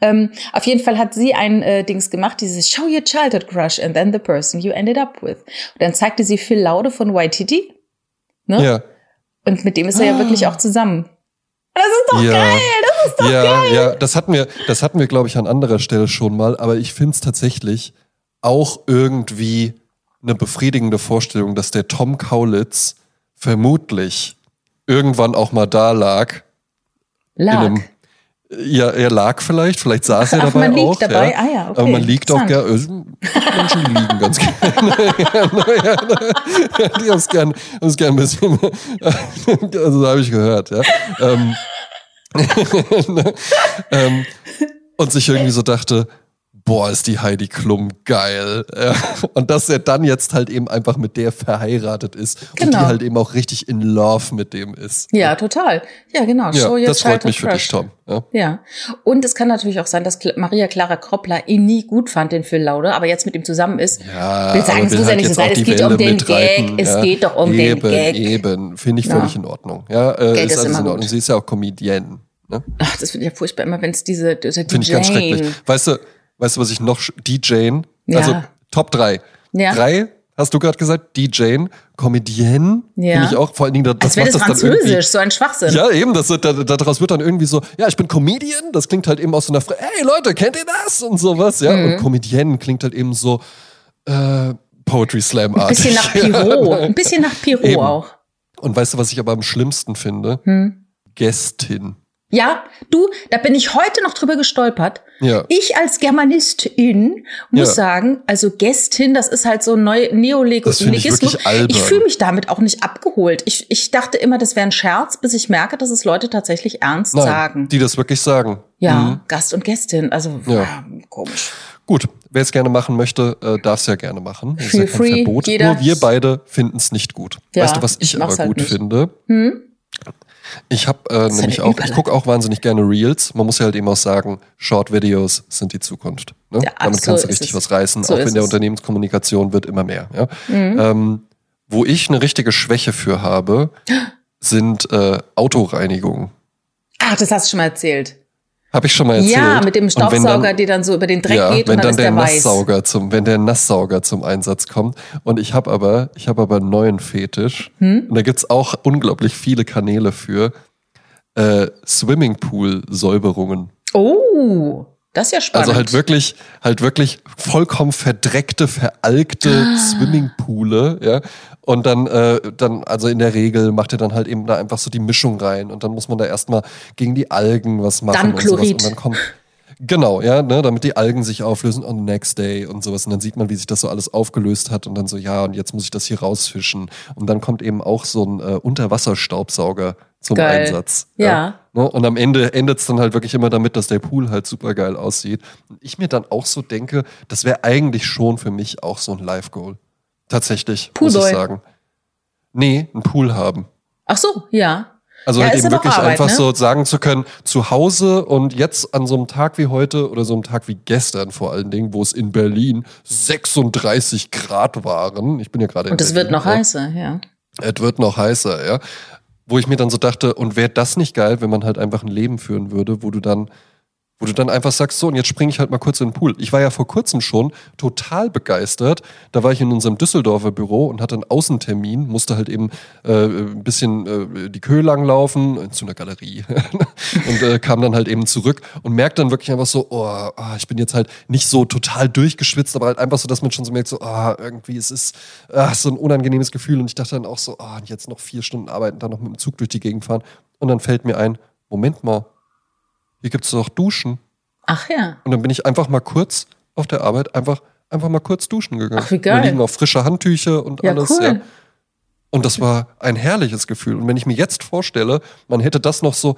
Ähm, auf jeden Fall hat sie ein äh, Dings gemacht, dieses Show your childhood crush and then the person you ended up with. Und dann zeigte sie Phil Laude von YTT. Ne? Ja. Und mit dem ist er ja wirklich auch zusammen. Das ist doch Ja. geil, das ist doch ja, geil. ja, das hatten wir, das hatten wir, glaube ich, an anderer Stelle schon mal, aber ich finde es tatsächlich auch irgendwie eine befriedigende Vorstellung, dass der Tom Kaulitz vermutlich irgendwann auch mal da lag. In Lag. einem, ja, er lag vielleicht, vielleicht saß er Ach, dabei man liegt auch. dabei? Ja. Ah ja, okay. Aber man liegt auch gerne. Menschen, die liegen ganz (laughs) gerne. (laughs) die haben es gern, haben's gern ein bisschen. also, da habe ich gehört, ja. Ähm, (laughs) ähm, und sich irgendwie so dachte, boah, ist die Heidi Klum geil. Ja. Und dass er dann jetzt halt eben einfach mit der verheiratet ist und die Genau. halt eben auch richtig in Love mit dem ist. Ja, total. Ja, genau. Ja, Show your das freut mich für dich. Tom. Ja. Ja. Und es kann natürlich auch sein, dass Maria Clara Kroppler ihn nie gut fand, den Phil Laude, aber jetzt mit ihm zusammen ist. Ja, will sagen, es muss ja halt nicht so sein, es geht um Welle den mitreiten, Gag, es geht doch um den eben, Gag. Eben, finde ich Ja. völlig in Ordnung. Ja, äh, Gag ist ist alles immer in Ordnung. gut. Sie ist ja auch Comedienne. Ne? Ach, das finde ich ja furchtbar, immer wenn es diese, diese Finde ich ganz schrecklich. Weißt du, weißt du, was ich noch DJen, Ja. also Top 3. Ja. Drei, hast du gerade gesagt, DJen, Comedienne, Ja. finde ich auch, vor allen Dingen, das, das macht das irgendwie. Französisch, so ein Schwachsinn. Ja, eben, das, da, daraus wird dann irgendwie so, ja, ich bin Comedian, das klingt halt eben aus so einer, Fre hey Leute, kennt ihr das? Und sowas, ja. Mhm. Und Comedienne klingt halt eben so, äh, Poetry Slam Ein artig. bisschen nach (laughs) Pirot. Ein bisschen nach Pirot Eben. auch. Und weißt du, was ich aber am schlimmsten finde? Hm. Gästin. Ja, du, da bin ich heute noch drüber gestolpert. Ja. Ich als Germanistin muss Ja. sagen, also Gästin, das ist halt so ein ich Neologismus. albern. Ich fühle mich damit auch nicht abgeholt. Ich, ich dachte immer, das wäre ein Scherz, bis ich merke, dass es Leute tatsächlich ernst Nein, sagen. die das wirklich sagen. Ja, Mhm. Gast und Gästin, also Ja. ja. komisch. Gut, wer es gerne machen möchte, äh, darf es ja gerne machen. Das ist Feel ja kein free, Verbot. jeder- Nur wir beide finden es nicht gut. Weißt du, was ich ich, aber halt gut nicht. finde? Ich habe äh, nämlich auch, ich gucke auch wahnsinnig gerne Reels. Man muss ja halt eben auch sagen, Short Videos sind die Zukunft. Ne? Ja, Damit so kannst du richtig es. was reißen, So auch in der es. Unternehmenskommunikation wird immer mehr. Ja? Mhm. Ähm, wo ich eine richtige Schwäche für habe, (gasps) sind äh, Autoreinigungen. Ach, das hast du schon mal erzählt. Habe ich schon mal erzählt. Ja, mit dem Staubsauger, dann- der dann so über den Dreck ja, geht wenn und dann dann, ist der, der, weiß. Nasssauger zum, wenn der Nasssauger zum Einsatz kommt. Und ich habe aber, ich habe aber einen neuen Fetisch. Hm? Und da gibt's auch unglaublich viele Kanäle für äh, Swimmingpool-Säuberungen. Oh, Das ist ja spannend. Also halt wirklich, halt wirklich vollkommen verdreckte, veralkte Ah. Swimmingpoole, ja. Und dann, äh, dann, also in der Regel macht er dann halt eben da einfach so die Mischung rein und dann muss man da erstmal gegen die Algen was machen Dann und sowas. Und dann kommt, genau, ja, ne, damit die Algen sich auflösen on the next day und sowas. Und dann sieht man, wie sich das so alles aufgelöst hat und dann so, ja, und jetzt muss ich das hier rausfischen. Und dann kommt eben auch so ein äh, Unterwasserstaubsauger zum Geil. Einsatz. Ja. Ne? Und am Ende endet es dann halt wirklich immer damit, dass der Pool halt super geil aussieht. Und ich mir dann auch so denke, das wäre eigentlich schon für mich auch so ein Live-Goal. Tatsächlich, muss Poolboy. ich sagen. Nee, einen Pool haben. Ach so, ja. Also Ja, halt eben wirklich Arbeit, einfach ne? so sagen zu können, zu Hause und jetzt an so einem Tag wie heute oder so einem Tag wie gestern vor allen Dingen, wo es in Berlin 36 Grad waren. Ich bin ja gerade in Und es wird noch heißer, ja. Es wird noch heißer, ja. Wo ich mir dann so dachte, und wäre das nicht geil, wenn man halt einfach ein Leben führen würde, wo du dann, wo du dann einfach sagst, so, und jetzt springe ich halt mal kurz in den Pool. Ich war ja vor kurzem schon total begeistert. Da war ich in unserem Düsseldorfer Büro und hatte einen Außentermin, musste halt eben äh, ein bisschen äh, die Köhe langlaufen, äh, zu einer Galerie. (laughs) und äh, kam dann halt eben zurück und merkte dann wirklich einfach so, oh, ah, ich bin jetzt halt nicht so total durchgeschwitzt, aber halt einfach so, dass man schon so merkt, so, ah, irgendwie es ist ah, so ein unangenehmes Gefühl. Und ich dachte dann auch so, ah, jetzt noch vier Stunden arbeiten, dann noch mit dem Zug durch die Gegend fahren. Und dann fällt mir ein, Moment mal, hier gibt's doch Duschen. Ach ja. Und dann bin ich einfach mal kurz auf der Arbeit einfach, einfach mal kurz duschen gegangen. Ach, wie geil. Da liegen auch frische Handtücher und Ja, alles. cool. Ja. Und das war ein herrliches Gefühl. Und wenn ich mir jetzt vorstelle, man hätte das noch so,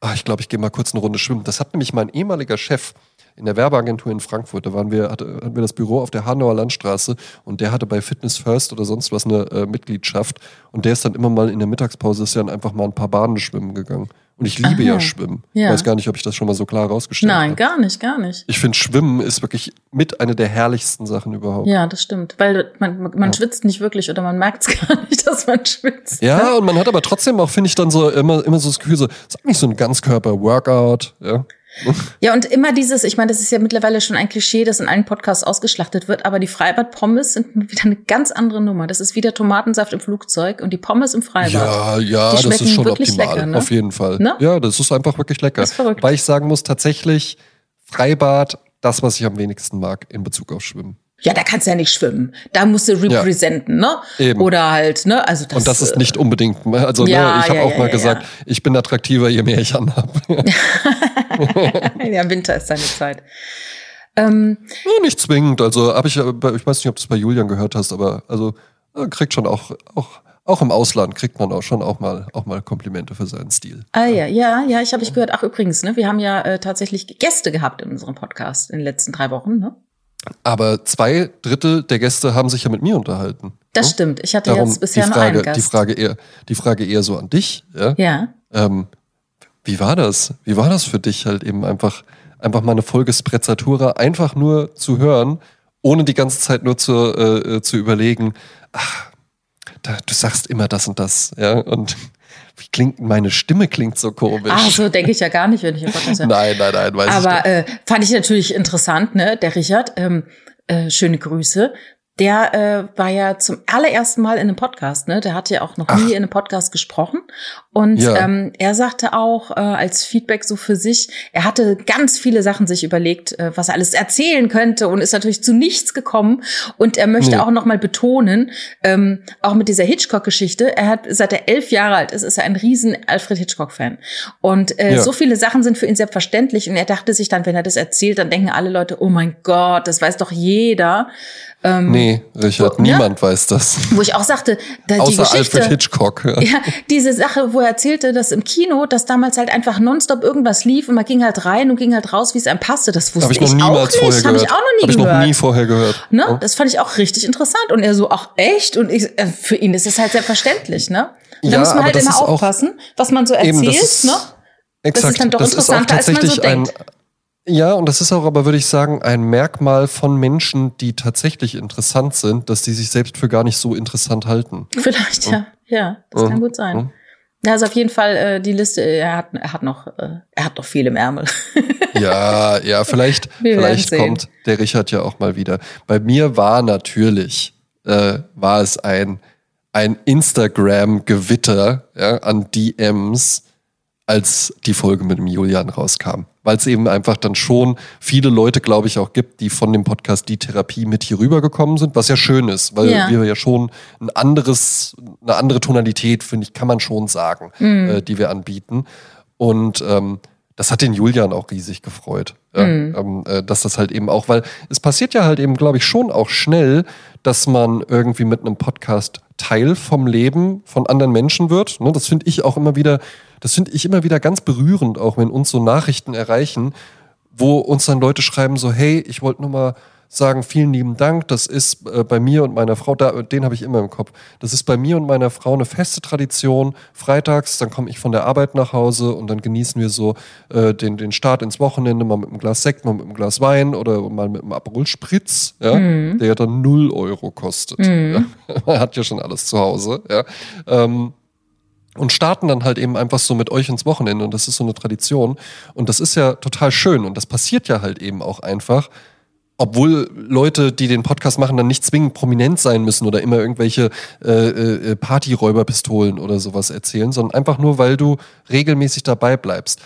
ah, ich glaube, ich gehe mal kurz eine Runde schwimmen. Das hat nämlich mein ehemaliger Chef in der Werbeagentur in Frankfurt. Da waren wir, hatte, hatten wir das Büro auf der Hanauer Landstraße und der hatte bei Fitness First oder sonst was eine äh, Mitgliedschaft. Und der ist dann immer mal in der Mittagspause ist dann einfach mal ein paar Bahnen schwimmen gegangen. Und ich liebe Aha. ja Schwimmen. Ja. Ich weiß gar nicht, ob ich das schon mal so klar rausgestellt habe. Nein, gar nicht, gar nicht. Ich finde, Schwimmen ist wirklich mit einer der herrlichsten Sachen überhaupt. Ja, das stimmt. Weil man, man, man schwitzt nicht wirklich oder man merkt es (laughs) gar nicht, dass man schwitzt. Ja, (laughs) und man hat aber trotzdem auch, finde ich, dann so immer, immer so das Gefühl, so, ist eigentlich so ein Ganzkörper-Workout, ja. (laughs) Ja, und immer dieses, ich meine, das ist ja mittlerweile schon ein Klischee, das in allen Podcasts ausgeschlachtet wird, aber die Freibad-Pommes sind wieder eine ganz andere Nummer. Das ist wie der Tomatensaft im Flugzeug und die Pommes im Freibad. Ja, ja, Die das ist schon optimal. lecker, ne? Auf jeden Fall. Ne? Ja, das ist einfach wirklich lecker. Das ist verrückt. Weil ich sagen muss, tatsächlich, Freibad, das, was ich am wenigsten mag in Bezug auf Schwimmen. Ja, da kannst du ja nicht schwimmen. Da musst du representen, ne? Eben. Oder halt, ne? Also das, Und das ist äh, nicht unbedingt, also Ja, ne, ich habe ja, auch ja, mal ja, gesagt, ich bin attraktiver, je mehr ich anhab. ja, Winter ist deine Zeit. Ähm, Ja, nicht zwingend. Also habe ich, äh, ich weiß nicht, ob du es bei Julian gehört hast, aber also äh, kriegt schon auch, auch, auch im Ausland kriegt man auch schon auch mal, auch mal Komplimente für seinen Stil. ah ja, ja, ja, ich habe ich gehört. Ach übrigens, ne? Wir haben ja äh, tatsächlich Gäste gehabt in unserem Podcast in den letzten drei Wochen, ne? Aber zwei Drittel der Gäste haben sich ja mit mir unterhalten. Das ne? stimmt. Ich hatte Darum jetzt bisher die nur einen Frage, Gast. die Frage eher, die Frage eher so an dich. Ja. ja. Ähm, wie war das? Wie war das für dich halt eben einfach, einfach mal eine Folge Sprezzatura einfach nur zu hören, ohne die ganze Zeit nur zu, äh, äh, zu überlegen, ach, da, du sagst immer das und das, ja, und wie klingt, meine Stimme klingt so komisch. Ah, so denke ich ja gar nicht, wenn ich im Podcast höre. Nein, nein, nein, weiß ich Aber nicht. äh, fand ich natürlich interessant, ne? Der Richard, ähm, äh, schöne Grüße. Der äh, war ja zum allerersten Mal in einem Podcast, ne? Der hat ja auch noch nie in einem Podcast gesprochen. Und Ja. ähm, er sagte auch äh, als Feedback so für sich, er hatte ganz viele Sachen sich überlegt, äh, was er alles erzählen könnte und ist natürlich zu nichts gekommen. Und er möchte Nee. auch noch mal betonen, ähm, auch mit dieser Hitchcock-Geschichte, er hat, seit er elf Jahre alt ist, ist er ein riesen Alfred Hitchcock-Fan. Und äh, Ja. so viele Sachen sind für ihn selbstverständlich. Und er dachte sich dann, wenn er das erzählt, dann denken alle Leute, oh mein Gott, das weiß doch jeder. Ähm, nee, Richard, wo- ne? niemand weiß das. Wo ich auch sagte, da die Außer Geschichte. Alfred Hitchcock. Ja. Ja, diese Sache, wo er erzählte, dass im Kino, dass damals halt einfach nonstop irgendwas lief und man ging halt rein und ging halt raus, wie es einem passte. Das wusste Habe ich noch auch niemals nicht. vorher Habe ich auch noch nie Hab ich gehört. noch nie vorher gehört. Ne? Ja. Das fand ich auch richtig interessant. Und er so, ach echt? Und ich, äh, für ihn ist es halt selbstverständlich, ne? Und da Ja, muss man halt das immer auch- aufpassen, was man so erzählt, Eben, das ist, ne? Exakt. ist dann doch das ist auch interessanter, als man so tatsächlich ein, denkt. Ja, und das ist auch aber, würde ich sagen, ein Merkmal von Menschen, die tatsächlich interessant sind, dass die sich selbst für gar nicht so interessant halten. Vielleicht, ja. Ja, das kann gut sein. Ja, also auf jeden Fall äh, die Liste, er hat, er hat noch, äh, er hat noch viel im Ärmel. (laughs) Ja, ja, vielleicht, (laughs) vielleicht sehen. kommt der Richard ja auch mal wieder. Bei mir war natürlich, äh, war es ein, ein Instagram-Gewitter ja, an DMs, als die Folge mit dem Julian rauskam. Weil es eben einfach dann schon viele Leute, glaube ich, auch gibt, die von dem Podcast Die Therapie mit hier rübergekommen sind, was ja schön ist, weil Ja. wir ja schon ein anderes, eine andere Tonalität, finde ich, kann man schon sagen, äh, die wir anbieten. Und ähm, das hat den Julian auch riesig gefreut, ja, ähm, äh, dass das halt eben auch, weil es passiert ja halt eben, glaube ich, schon auch schnell, dass man irgendwie mit einem Podcast Teil vom Leben von anderen Menschen wird. Ne, das finde ich auch immer wieder, das finde ich immer wieder ganz berührend, auch wenn uns so Nachrichten erreichen, wo uns dann Leute schreiben so, hey, ich wollte nur mal sagen, vielen lieben Dank, das ist äh, bei mir und meiner Frau, da, den habe ich immer im Kopf, das ist bei mir und meiner Frau eine feste Tradition. Freitags, dann komme ich von der Arbeit nach Hause und dann genießen wir so äh, den, den Start ins Wochenende, mal mit einem Glas Sekt, mal mit einem Glas Wein oder mal mit einem Aperol Spritz, ja, der dann 0 Euro kostet. Ja. (laughs) Man hat ja schon alles zu Hause. Ja. Ähm, und starten dann halt eben einfach so mit euch ins Wochenende und das ist so eine Tradition und das ist ja total schön und das passiert ja halt eben auch einfach, obwohl Leute, die den Podcast machen, dann nicht zwingend prominent sein müssen oder immer irgendwelche äh, äh, Partyräuberpistolen oder sowas erzählen, sondern einfach nur, weil du regelmäßig dabei bleibst.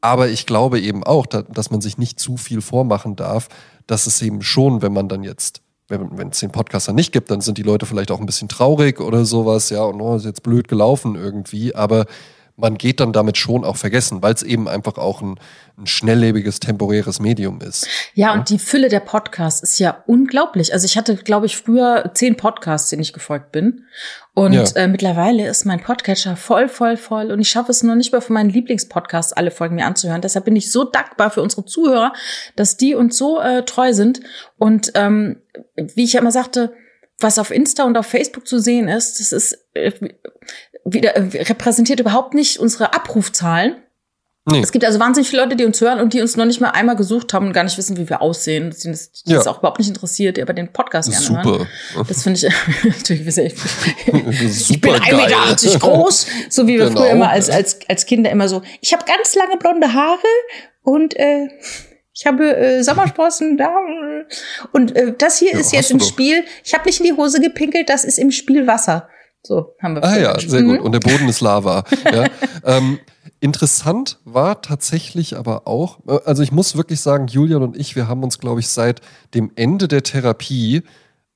Aber ich glaube eben auch, da, dass man sich nicht zu viel vormachen darf, dass es eben schon, wenn man dann jetzt wenn wenn es den Podcast dann nicht gibt, dann sind die Leute vielleicht auch ein bisschen traurig oder sowas, ja, und oh, ist jetzt blöd gelaufen irgendwie, aber man geht dann damit schon auch vergessen, weil es eben einfach auch ein, ein schnelllebiges, temporäres Medium ist. Ja, und die Fülle der Podcasts ist ja unglaublich. Also ich hatte, glaube ich, früher zehn Podcasts, denen ich gefolgt bin. Und Ja. äh, mittlerweile ist mein Podcatcher voll, voll, voll. Und ich schaffe es noch nicht mal von meinen Lieblingspodcasts alle Folgen mir anzuhören. Deshalb bin ich so dankbar für unsere Zuhörer, dass die uns so äh, treu sind. Und ähm, wie ich ja immer sagte, was auf Insta und auf Facebook zu sehen ist, das ist äh, wieder äh, repräsentiert überhaupt nicht unsere Abrufzahlen. Nee. Es gibt also wahnsinnig viele Leute, die uns hören und die uns noch nicht mal einmal gesucht haben und gar nicht wissen, wie wir aussehen. Das ist, das Ja. ist auch überhaupt nicht interessiert, die aber den Podcast gerne hören. super. Das finde ich (laughs) natürlich sehr. Ich, ich bin Super 1,80 Meter groß, so wie wir Genau. früher immer als, als, als Kinder immer so. Ich habe ganz lange blonde Haare und äh, ich habe äh, Sommersprossen da. Und äh, das hier Ja, ist jetzt im doch. Spiel. Ich habe nicht in die Hose gepinkelt, das ist im Spiel Wasser. So haben wir Ah ja, sehr gut. Mhm. Und der Boden ist Lava. (laughs) ja. ähm, interessant war tatsächlich aber auch, äh, also ich muss wirklich sagen, Julian und ich, wir haben uns, glaube ich, seit dem Ende der Therapie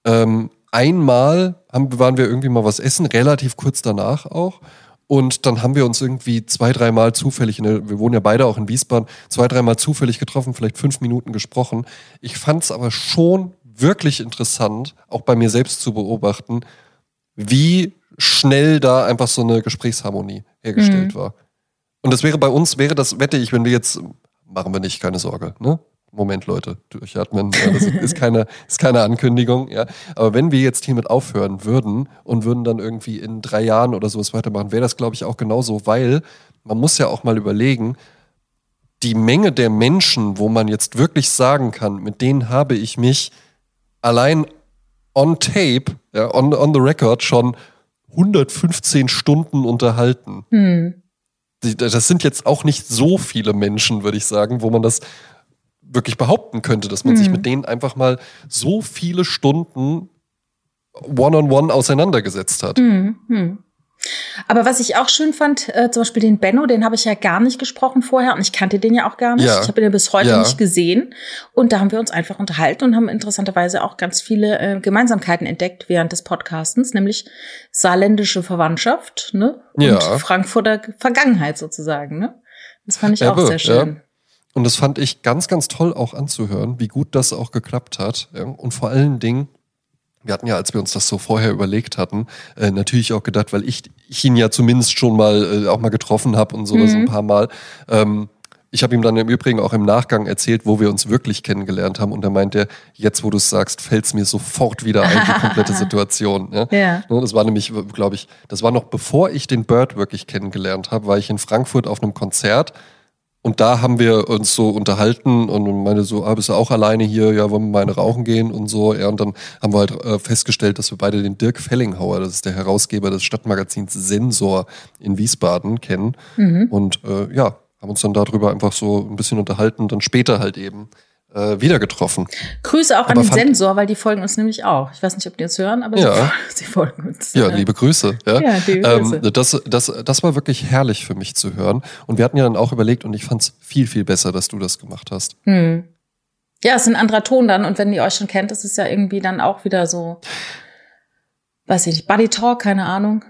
ähm, einmal haben, waren wir irgendwie mal was essen, relativ kurz danach auch. Und dann haben wir uns irgendwie zwei, dreimal zufällig, der, wir wohnen ja beide auch in Wiesbaden, zwei, dreimal zufällig getroffen, vielleicht fünf Minuten gesprochen. Ich fand es aber schon wirklich interessant, auch bei mir selbst zu beobachten, wie schnell da einfach so eine Gesprächsharmonie hergestellt war. Und das wäre bei uns, wäre das, wette ich, wenn wir jetzt, machen wir nicht, keine Sorge, ne? Moment, Leute, durchatmen, ja, das ist keine, (laughs) ist keine Ankündigung, ja. Aber wenn wir jetzt hiermit aufhören würden und würden dann irgendwie in drei Jahren oder sowas weitermachen, wäre das, glaube ich, auch genauso, weil man muss ja auch mal überlegen, die Menge der Menschen, wo man jetzt wirklich sagen kann, mit denen habe ich mich allein on tape, ja, on, on the record schon 115 Stunden unterhalten. Hm. Das sind jetzt auch nicht so viele Menschen, würde ich sagen, wo man das wirklich behaupten könnte, dass man sich mit denen einfach mal so viele Stunden one-on-one auseinandergesetzt hat. Hm, hm. Aber was ich auch schön fand, äh, zum Beispiel den Benno, den habe ich ja gar nicht gesprochen vorher und ich kannte den ja auch gar nicht. Ja. Ich habe ihn ja bis heute Ja. nicht gesehen. Und da haben wir uns einfach unterhalten und haben interessanterweise auch ganz viele äh, Gemeinsamkeiten entdeckt während des Podcastens, nämlich saarländische Verwandtschaft ne? und Ja. Frankfurter Vergangenheit sozusagen. Ne? Das fand ich auch sehr wird, schön. Und das fand ich ganz, ganz toll auch anzuhören, wie gut das auch geklappt hat. Und vor allen Dingen, wir hatten ja, als wir uns das so vorher überlegt hatten, äh, natürlich auch gedacht, weil ich, ich ihn ja zumindest schon mal äh, auch mal getroffen habe und sowas Mhm. ein paar Mal. Ähm, ich habe ihm dann im Übrigen auch im Nachgang erzählt, wo wir uns wirklich kennengelernt haben. Und er meinte, jetzt wo du es sagst, fällt es mir sofort wieder ein, die komplette (laughs) Situation. Ja? Ja. Ne, Das war nämlich, glaube ich, das war noch bevor ich den Bird wirklich kennengelernt habe, war ich in Frankfurt auf einem Konzert und da haben wir uns so unterhalten und meine so, ah, bist du auch alleine hier? Ja, wollen wir mal eine rauchen gehen und so. Ja, und dann haben wir halt äh, festgestellt, dass wir beide den Dirk Fellinghauer, das ist der Herausgeber des Stadtmagazins Sensor in Wiesbaden, kennen. Und äh, ja, haben uns dann darüber einfach so ein bisschen unterhalten und dann später halt eben äh, wieder getroffen. Grüße auch Aber an den Sensor, weil die folgen uns nämlich auch. Ich weiß nicht, ob die uns hören, aber Ja. sie, (laughs) sie folgen uns. Ja, liebe Grüße. Ja, Ja, liebe Grüße. Ähm, das, das, das war wirklich herrlich für mich zu hören. Und wir hatten ja dann auch überlegt, und ich fand es viel, viel besser, dass du das gemacht hast. Hm. Ja, es ist ein anderer Ton dann. Und wenn ihr euch schon kennt, ist es ja irgendwie dann auch wieder so, weiß ich nicht, Buddy Talk, keine Ahnung.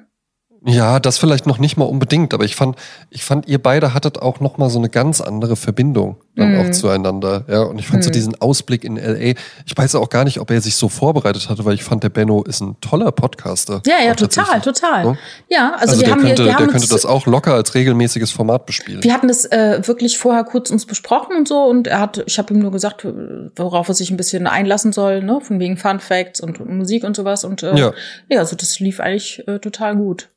Ja, das vielleicht noch nicht mal unbedingt, aber ich fand, ich fand, ihr beide hattet auch noch mal so eine ganz andere Verbindung dann Mhm. auch zueinander. Ja, und ich fand so Mhm. diesen Ausblick in LA. Ich weiß auch gar nicht, ob er sich so vorbereitet hatte, weil ich fand, der Benno ist ein toller Podcaster. Ja, ja, total, tatsächlich. total. Ja. Ja, also, Also, wir der, haben könnte, hier, wir der haben könnte das auch locker als regelmäßiges Format bespielen. wir hatten das äh, wirklich vorher kurz uns besprochen und so und er hat, ich habe ihm nur gesagt, worauf er sich ein bisschen einlassen soll, ne, von wegen Fun Facts und, Musik und sowas und äh, Ja. ja, also das lief eigentlich äh, total gut.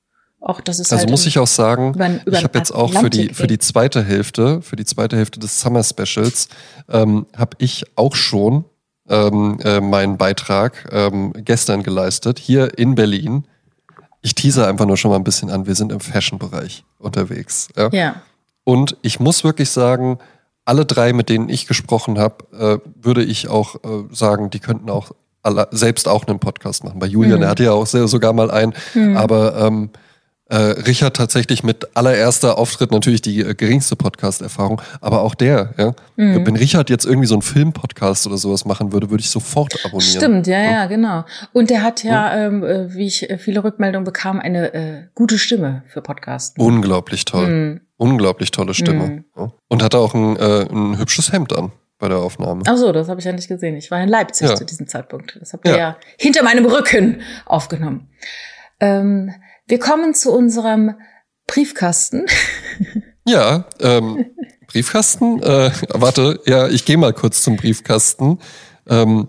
Auch das ist Also halt muss ich auch sagen, über- über ich habe jetzt auch für die für die zweite Hälfte, für die zweite Hälfte des Summer Specials, ähm, habe ich auch schon ähm, äh, meinen Beitrag ähm, gestern geleistet hier in Berlin. Ich teaser einfach nur schon mal ein bisschen an. Wir sind im Fashion-Bereich unterwegs. Ja? ja. Und ich muss wirklich sagen, alle drei, mit denen ich gesprochen habe, äh, würde ich auch äh, sagen, die könnten auch alle, selbst auch einen Podcast machen. Bei Julian, Mhm. der hatte ja auch sehr, sogar mal einen, Mhm. aber ähm, äh, Richard tatsächlich mit allererster Auftritt natürlich die äh, geringste Podcast-Erfahrung, aber auch der, ja. Mhm. Wenn Richard jetzt irgendwie so einen Film-Podcast oder sowas machen würde, würde ich sofort abonnieren. Stimmt, ja, ja, genau. Und der hat ja, ähm, äh, wie ich äh, viele Rückmeldungen bekam, eine äh, gute Stimme für Podcasten. Unglaublich toll. Mhm. Unglaublich tolle Stimme. Mhm. Ja. Und hatte auch ein, äh, ein hübsches Hemd an bei der Aufnahme. Ach so, das habe ich ja nicht gesehen. Ich war in Leipzig Ja. zu diesem Zeitpunkt. Das habt ihr Ja. ja. hinter meinem Rücken aufgenommen. Ähm, wir kommen zu unserem Briefkasten. Ja, ähm, Briefkasten. Äh, warte, ja, ich gehe mal kurz zum Briefkasten. Ähm,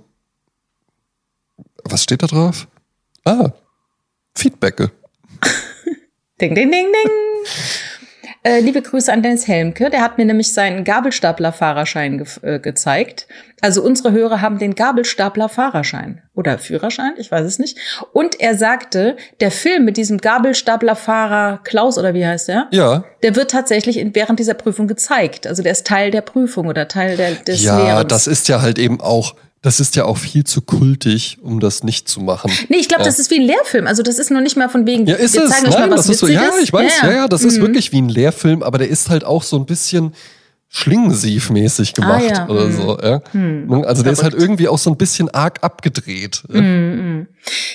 was steht da drauf? Ah, Feedbacke. Ding, ding, ding, ding. (laughs) Äh, liebe Grüße an Dennis Helmke. Der hat mir nämlich seinen Gabelstapler-Fahrerschein ge äh, gezeigt. Also unsere Hörer haben den Gabelstapler-Fahrerschein oder Führerschein, ich weiß es nicht. Und er sagte, der Film mit diesem Gabelstapler-Fahrer Klaus oder wie heißt der? Ja, Der wird tatsächlich in, während dieser Prüfung gezeigt. Also der ist Teil der Prüfung oder Teil der, des ja, Lehrens. das ist ja halt eben auch, das ist ja auch viel zu kultig, um das nicht zu machen. Nee, ich glaube, Ja. das ist wie ein Lehrfilm. Also das ist noch nicht mal von wegen, Ja, ist wir es. Nein, mal was das ist so, ja, ich weiß, ja, ja, das ist Mhm. wirklich wie ein Lehrfilm, aber der ist halt auch so ein bisschen schlingensief-mäßig gemacht Ah, ja, oder mhm. so. Ja. Hm, Also der ist halt irgendwie auch so ein bisschen arg abgedreht. Mhm.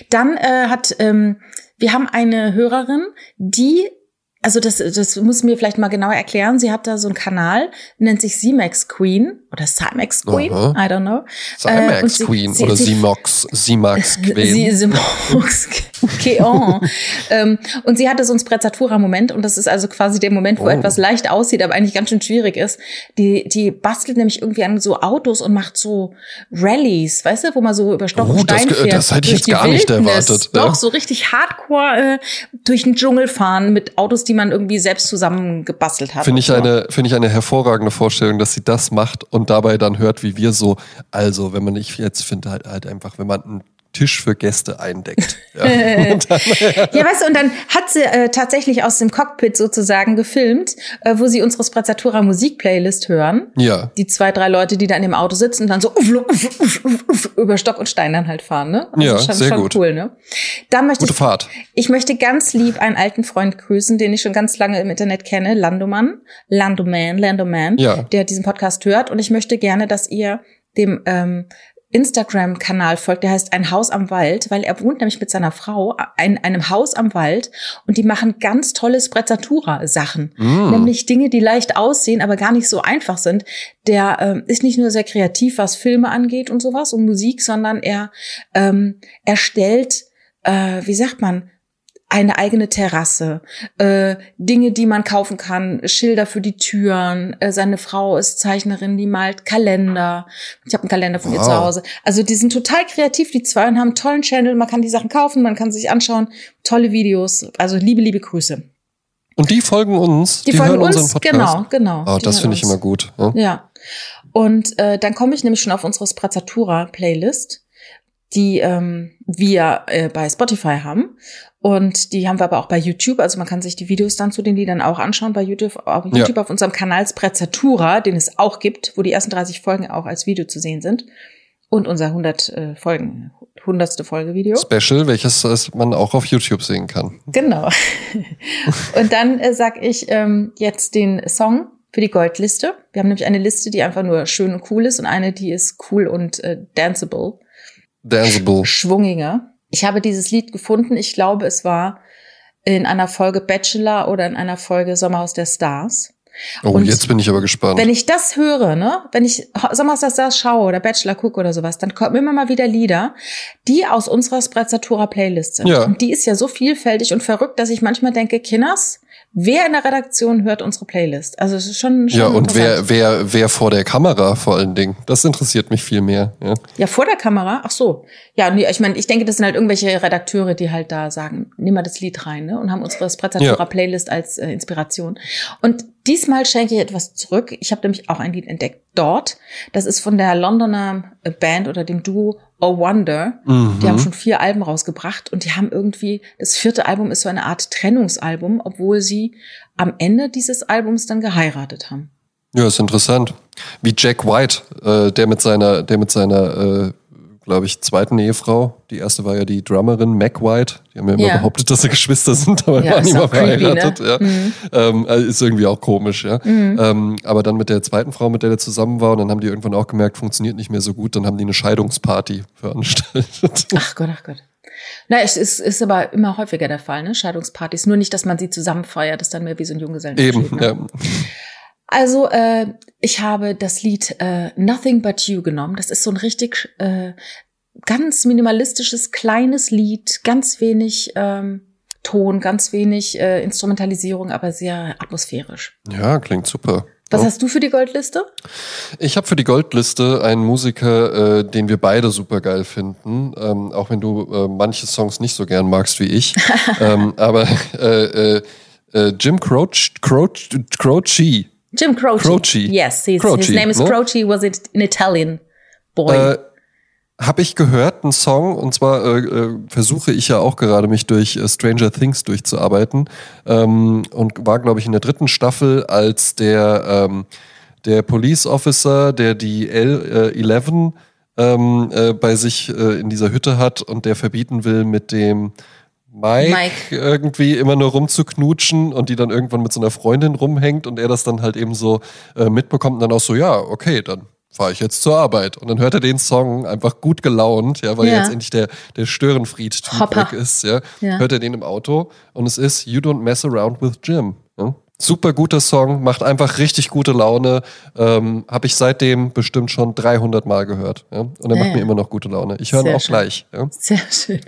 Dann äh, hat, ähm, wir haben eine Hörerin, die, also das, das muss mir vielleicht mal genauer erklären. Sie hat da so einen Kanal, nennt sich Simax Queen oder Simax Queen, Aha. I don't know. Äh, Simax sie- Queen sie- oder Simox, Simax (laughs) Queen. Simax Keon. (laughs) ähm, und sie hatte so einen Sprezzatura-Moment und das ist also quasi der Moment, wo Oh. etwas leicht aussieht, aber eigentlich ganz schön schwierig ist. Die, die bastelt nämlich irgendwie an so Autos und macht so Rallies, weißt du, wo man so über Stock Oh, und das Stein ge- fährt. das hätte ich jetzt gar nicht Wildnis. erwartet, ja. Doch, so richtig hardcore äh, durch den Dschungel fahren mit Autos, die man irgendwie selbst zusammengebastelt hat. Finde ich, so. eine, finde ich eine hervorragende Vorstellung, dass sie das macht und dabei dann hört, wie wir so, also wenn man, ich jetzt finde halt, halt einfach, wenn man einen Tisch für Gäste eindeckt. (laughs) Ja. Dann, (laughs) Ja, weißt du, und dann hat sie äh, tatsächlich aus dem Cockpit sozusagen gefilmt, äh, wo sie unsere Sprezzatura Musik-Playlist hören. ja. Die zwei, drei Leute, die da in dem Auto sitzen und dann so uff, uff, uff, uff, über Stock und Stein dann halt fahren, ne? Also Ja, schon, sehr schon gut. cool, ne? Dann möchte Gute ich, Fahrt. ich möchte ganz lieb einen alten Freund grüßen, den ich schon ganz lange im Internet kenne, Landoman, Landoman, Landoman, Ja. der diesen Podcast hört. Und ich möchte gerne, dass ihr dem ähm, Instagram-Kanal folgt, der heißt Ein Haus am Wald, weil er wohnt nämlich mit seiner Frau in einem Haus am Wald und die machen ganz tolle Sprezzatura-Sachen. Mm. Nämlich Dinge, die leicht aussehen, aber gar nicht so einfach sind. Der ähm, ist nicht nur sehr kreativ, was Filme angeht und sowas und Musik, sondern er ähm, erstellt, äh, wie sagt man, eine eigene Terrasse, äh, Dinge, die man kaufen kann, Schilder für die Türen. Äh, seine Frau ist Zeichnerin, die malt Kalender. Ich habe einen Kalender von ihr Wow. zu Hause. Also die sind total kreativ, die zwei, und haben einen tollen Channel. Man kann die Sachen kaufen, man kann sie sich anschauen. Tolle Videos. Also liebe, liebe Grüße. Und die folgen uns, Die, die, folgen hören unseren uns, Podcast. genau, genau. Oh, das finde ich immer gut. Ja. Ja. Und äh, dann komme ich nämlich schon auf unsere Sprezzatura-Playlist, die ähm, wir äh, bei Spotify haben. Und die haben wir aber auch bei YouTube. Also man kann sich die Videos dann zu den Liedern auch anschauen bei YouTube, auf, YouTube ja. auf unserem Kanal Sprezzatura, den es auch gibt, wo die ersten 30 Folgen auch als Video zu sehen sind. Und unser 100 äh, Folgen, 100. Folge Video. Special, welches man auch auf YouTube sehen kann. Genau. (laughs) Und dann äh, sag ich ähm, jetzt den Song für die Goldliste. Wir haben nämlich eine Liste, die einfach nur schön und cool ist und eine, die ist cool und äh, danceable. Danceable. Schwungiger. Ich habe dieses Lied gefunden. Ich glaube, es war in einer Folge Bachelor oder in einer Folge Sommerhaus der Stars. Oh, und jetzt bin ich aber gespannt. Wenn ich das höre, ne, wenn ich Sommerhaus der Stars schaue oder Bachelor gucke oder sowas, dann kommen immer mal wieder Lieder, die aus unserer Sprezzatura Playlist sind. Ja. Und die ist ja so vielfältig und verrückt, dass ich manchmal denke, Kinders, wer in der Redaktion hört unsere Playlist. Also es ist schon, schon Ja, und wer, wer, wer vor der Kamera vor allen Dingen. Das interessiert mich viel mehr. Ja, ja vor der Kamera? Ach so. Ja, nee, ich meine, ich denke, das sind halt irgendwelche Redakteure, die halt da sagen, nimm mal das Lied rein, ne? Und haben unsere Sprezzatura Playlist als äh, Inspiration. Und diesmal schenke ich etwas zurück. Ich habe nämlich auch ein Lied entdeckt dort. Das ist von der Londoner Band oder dem Duo Oh Wonder. Mhm. Die haben schon vier Alben rausgebracht und die haben irgendwie, das vierte Album ist so eine Art Trennungsalbum, obwohl sie am Ende dieses Albums dann geheiratet haben. Ja, ist interessant. Wie Jack White, äh, der mit seiner, der mit seiner äh, glaube ich, zweiten Ehefrau. Die erste war ja die Drummerin Mac White. Die haben ja immer ja. behauptet, dass sie Geschwister sind, aber ja, waren nie mal verheiratet. Ne? Ja. Mhm. Ähm, also ist irgendwie auch komisch, ja. Mhm. Ähm, aber dann mit der zweiten Frau, mit der der zusammen war, und dann haben die irgendwann auch gemerkt, funktioniert nicht mehr so gut. Dann haben die eine Scheidungsparty veranstaltet. (laughs) Ach Gott, ach Gott. Na, es ist, ist aber immer häufiger der Fall, ne? Scheidungspartys. Nur nicht, dass man sie zusammen feiert, das ist dann mehr wie so ein Junggesellen. Eben, ne? ja. Also äh, ich habe das Lied äh, Nothing But You genommen. Das ist so ein richtig äh, ganz minimalistisches, kleines Lied, ganz wenig ähm, Ton, ganz wenig äh, Instrumentalisierung, aber sehr atmosphärisch. Ja, klingt super. Was hast du für die Goldliste? Ich habe für die Goldliste einen Musiker, äh, den wir beide super geil finden, ähm, auch wenn du äh, manche Songs nicht so gern magst wie ich. (laughs) ähm, aber äh, äh, äh, Jim Croce, Croce, Croce Jim Croce. Croce. Yes, his, Croce, his name is ne? Croce, was it an Italian boy. Äh, habe ich gehört, einen Song, und zwar äh, äh, versuche ich ja auch gerade mich durch äh, Stranger Things durchzuarbeiten ähm, und war, glaube ich, in der dritten Staffel als der, ähm, der Police Officer, der die L11 äh, ähm, äh, bei sich in dieser Hütte hat und der verbieten will, mit dem Mike, Mike, irgendwie immer nur rumzuknutschen und die dann irgendwann mit so einer Freundin rumhängt und er das dann halt eben so äh, mitbekommt und dann auch so, ja, okay, dann fahre ich jetzt zur Arbeit. Und dann hört er den Song einfach gut gelaunt, ja, weil ja. jetzt endlich der, der Störenfried-Typ weg ist, ja, ja, hört er den im Auto und es ist You Don't Mess Around with Jim. Ja? Super guter Song, macht einfach richtig gute Laune. Ähm, Habe ich seitdem bestimmt schon 300 Mal gehört. Ja? Und er ja, macht mir immer noch gute Laune. Ich höre ihn auch schön. gleich. Ja? Sehr schön.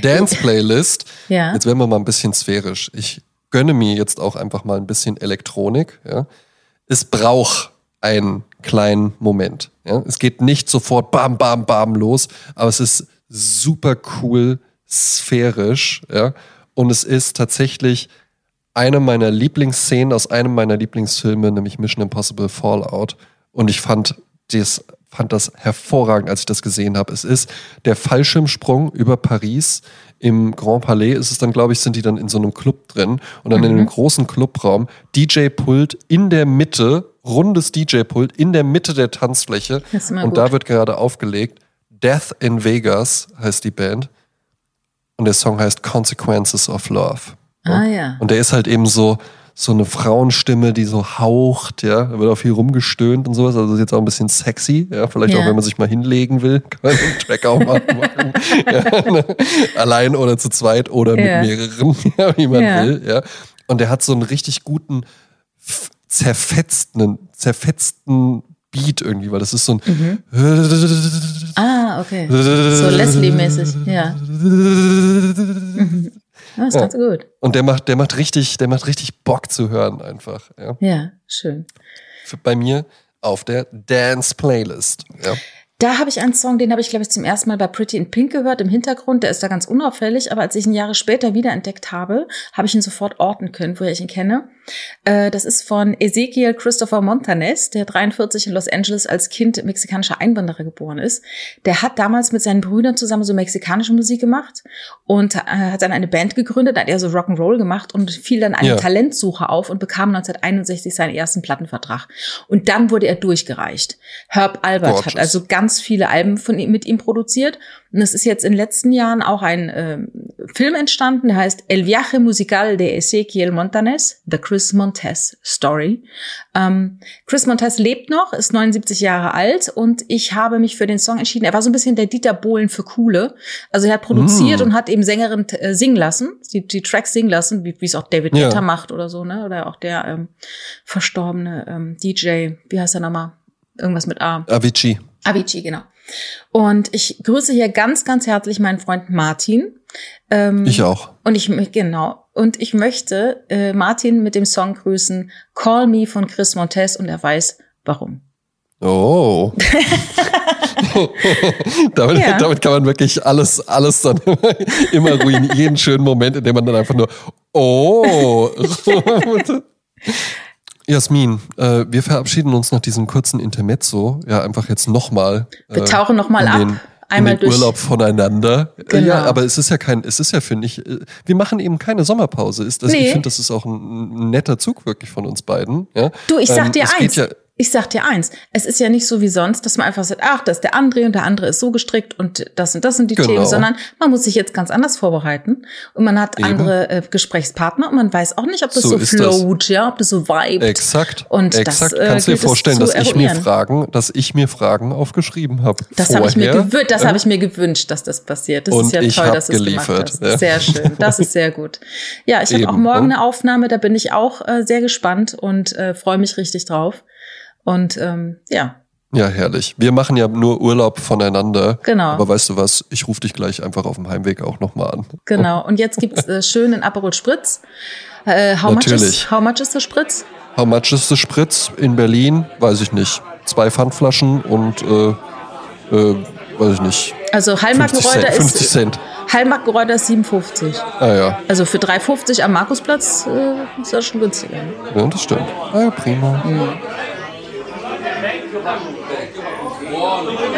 Dance Playlist. ja. Jetzt werden wir mal ein bisschen sphärisch. Ich gönne mir jetzt auch einfach mal ein bisschen Elektronik. Ja? Es braucht einen kleinen Moment. Ja? Es geht nicht sofort bam, bam, bam los, aber es ist super cool, sphärisch. Ja? Und es ist tatsächlich eine meiner Lieblingsszenen aus einem meiner Lieblingsfilme, nämlich Mission Impossible Fallout. Und ich fand das, fand das hervorragend, als ich das gesehen habe. Es ist der Fallschirmsprung über Paris. Im Grand Palais ist es dann, glaube ich, sind die dann in so einem Club drin und dann mhm. in einem großen Clubraum. DJ-Pult in der Mitte, rundes DJ-Pult in der Mitte der Tanzfläche. Und gut. da wird gerade aufgelegt. Death in Vegas heißt die Band. Und der Song heißt Consequences of Love. Ah, ja. Und der ist halt eben so, so eine Frauenstimme, die so haucht, ja. Da wird auch viel rumgestöhnt und sowas. Also ist jetzt auch ein bisschen sexy, ja. Vielleicht ja. auch, wenn man sich mal hinlegen will, (laughs) kann man einen Track auch mal machen. (laughs) ja, ne? Allein oder zu zweit oder mit mehreren, (laughs) ja, wie man will, ja. Und der hat so einen richtig guten, zerfetzten, zerfetzten Beat irgendwie, weil das ist so ein. Mhm. ah, okay. So Leslie-mäßig, ja. Ah, das ist ja. gut. Und der macht, der macht richtig, der macht richtig Bock zu hören einfach. Ja, ja schön. Für, bei mir auf der Dance Playlist. Ja. Da habe ich einen Song, den habe ich, glaube ich, zum ersten Mal bei Pretty in Pink gehört im Hintergrund. Der ist da ganz unauffällig, aber als ich ihn Jahre später wiederentdeckt habe, habe ich ihn sofort orten können, woher ich ihn kenne. Äh, das ist von Ezekiel Christopher Montanes, der 43 in Los Angeles als Kind mexikanischer Einwanderer geboren ist. Der hat damals mit seinen Brüdern zusammen so mexikanische Musik gemacht und äh, hat dann eine Band gegründet, hat er so Rock'n'Roll gemacht und fiel dann eine ja. Talentsuche auf und bekam 1961 seinen ersten Plattenvertrag. Und dann wurde er durchgereicht. Herb Albert Gorgeous. hat also ganz ganz viele Alben von ihm, mit ihm produziert. Und es ist jetzt in den letzten Jahren auch ein äh, Film entstanden, der heißt El viaje musical de Ezequiel Montanes, The Chris Montes Story. Ähm, Chris Montes lebt noch, ist 79 Jahre alt und ich habe mich für den Song entschieden. Er war so ein bisschen der Dieter Bohlen für Coole. Also er hat produziert mm. und hat eben Sängerin äh, singen lassen, die, die Tracks singen lassen, wie es auch David Guetta ja. macht oder so, ne? Oder auch der ähm, verstorbene ähm, DJ, wie heißt er nochmal? Irgendwas mit A. Avicii. Avicii, genau. Und ich grüße hier ganz, ganz herzlich meinen Freund Martin. Ähm, ich auch. Und ich, genau. Und ich möchte äh, Martin mit dem Song grüßen, Call Me von Chris Montes und er weiß warum. Oh. (laughs) (laughs) damit, ja. damit kann man wirklich alles, alles dann (laughs) immer ruinieren. Jeden schönen Moment, in dem man dann einfach nur, oh. Jasmin, äh, wir verabschieden uns nach diesem kurzen Intermezzo, ja, einfach jetzt nochmal. Äh, wir tauchen nochmal ab. Den, einmal durch Urlaub voneinander. Genau. Ja, aber es ist ja kein, es ist ja finde ich, äh, wir machen eben keine Sommerpause. Ist das, nee. Ich finde, das ist auch ein, netter Zug wirklich von uns beiden. Ja? Du, ich sag ähm, dir eins. Ja, ich sag dir eins, es ist ja nicht so wie sonst, dass man einfach sagt, ach, das ist der André und der andere ist so gestrickt und das und das sind die genau. Themen, sondern man muss sich jetzt ganz anders vorbereiten und man hat Eben. andere äh, Gesprächsprechpartner und man weiß auch nicht, ob das so, so float, das. ja, ob das so vibet. Exakt. Und Exakt. das äh, Kannst du dir vorstellen, dass ich mir Fragen, dass ich mir Fragen aufgeschrieben habe. Das habe ich mir gewünscht, das habe ich mir gewünscht, dass das passiert. Das und ist ja toll, dass du es gemacht hast. Ja. Sehr schön. Das ist sehr gut. Ja, ich habe auch morgen eine Aufnahme, da bin ich auch äh, sehr gespannt und äh, freue mich richtig drauf. Und ähm, ja. Ja, herrlich. Wir machen ja nur Urlaub voneinander. Genau. Aber weißt du was, ich rufe dich gleich einfach auf dem Heimweg auch nochmal an. Genau. Und jetzt gibt's äh, schön den Aperol Spritz. Äh, how Natürlich. Much is, how much is the Spritz? How much is the Spritz in Berlin? Weiß ich nicht. Zwei Pfandflaschen und äh, äh, weiß ich nicht. Also Hallmarkenreuter ist 50 Cent. Hallmarkenreuter ist 57. Ah ja. Also für 3,50 am Markusplatz äh, ist das schon günstiger. Ja, das stimmt. Ah ja, prima. Mhm. Olha,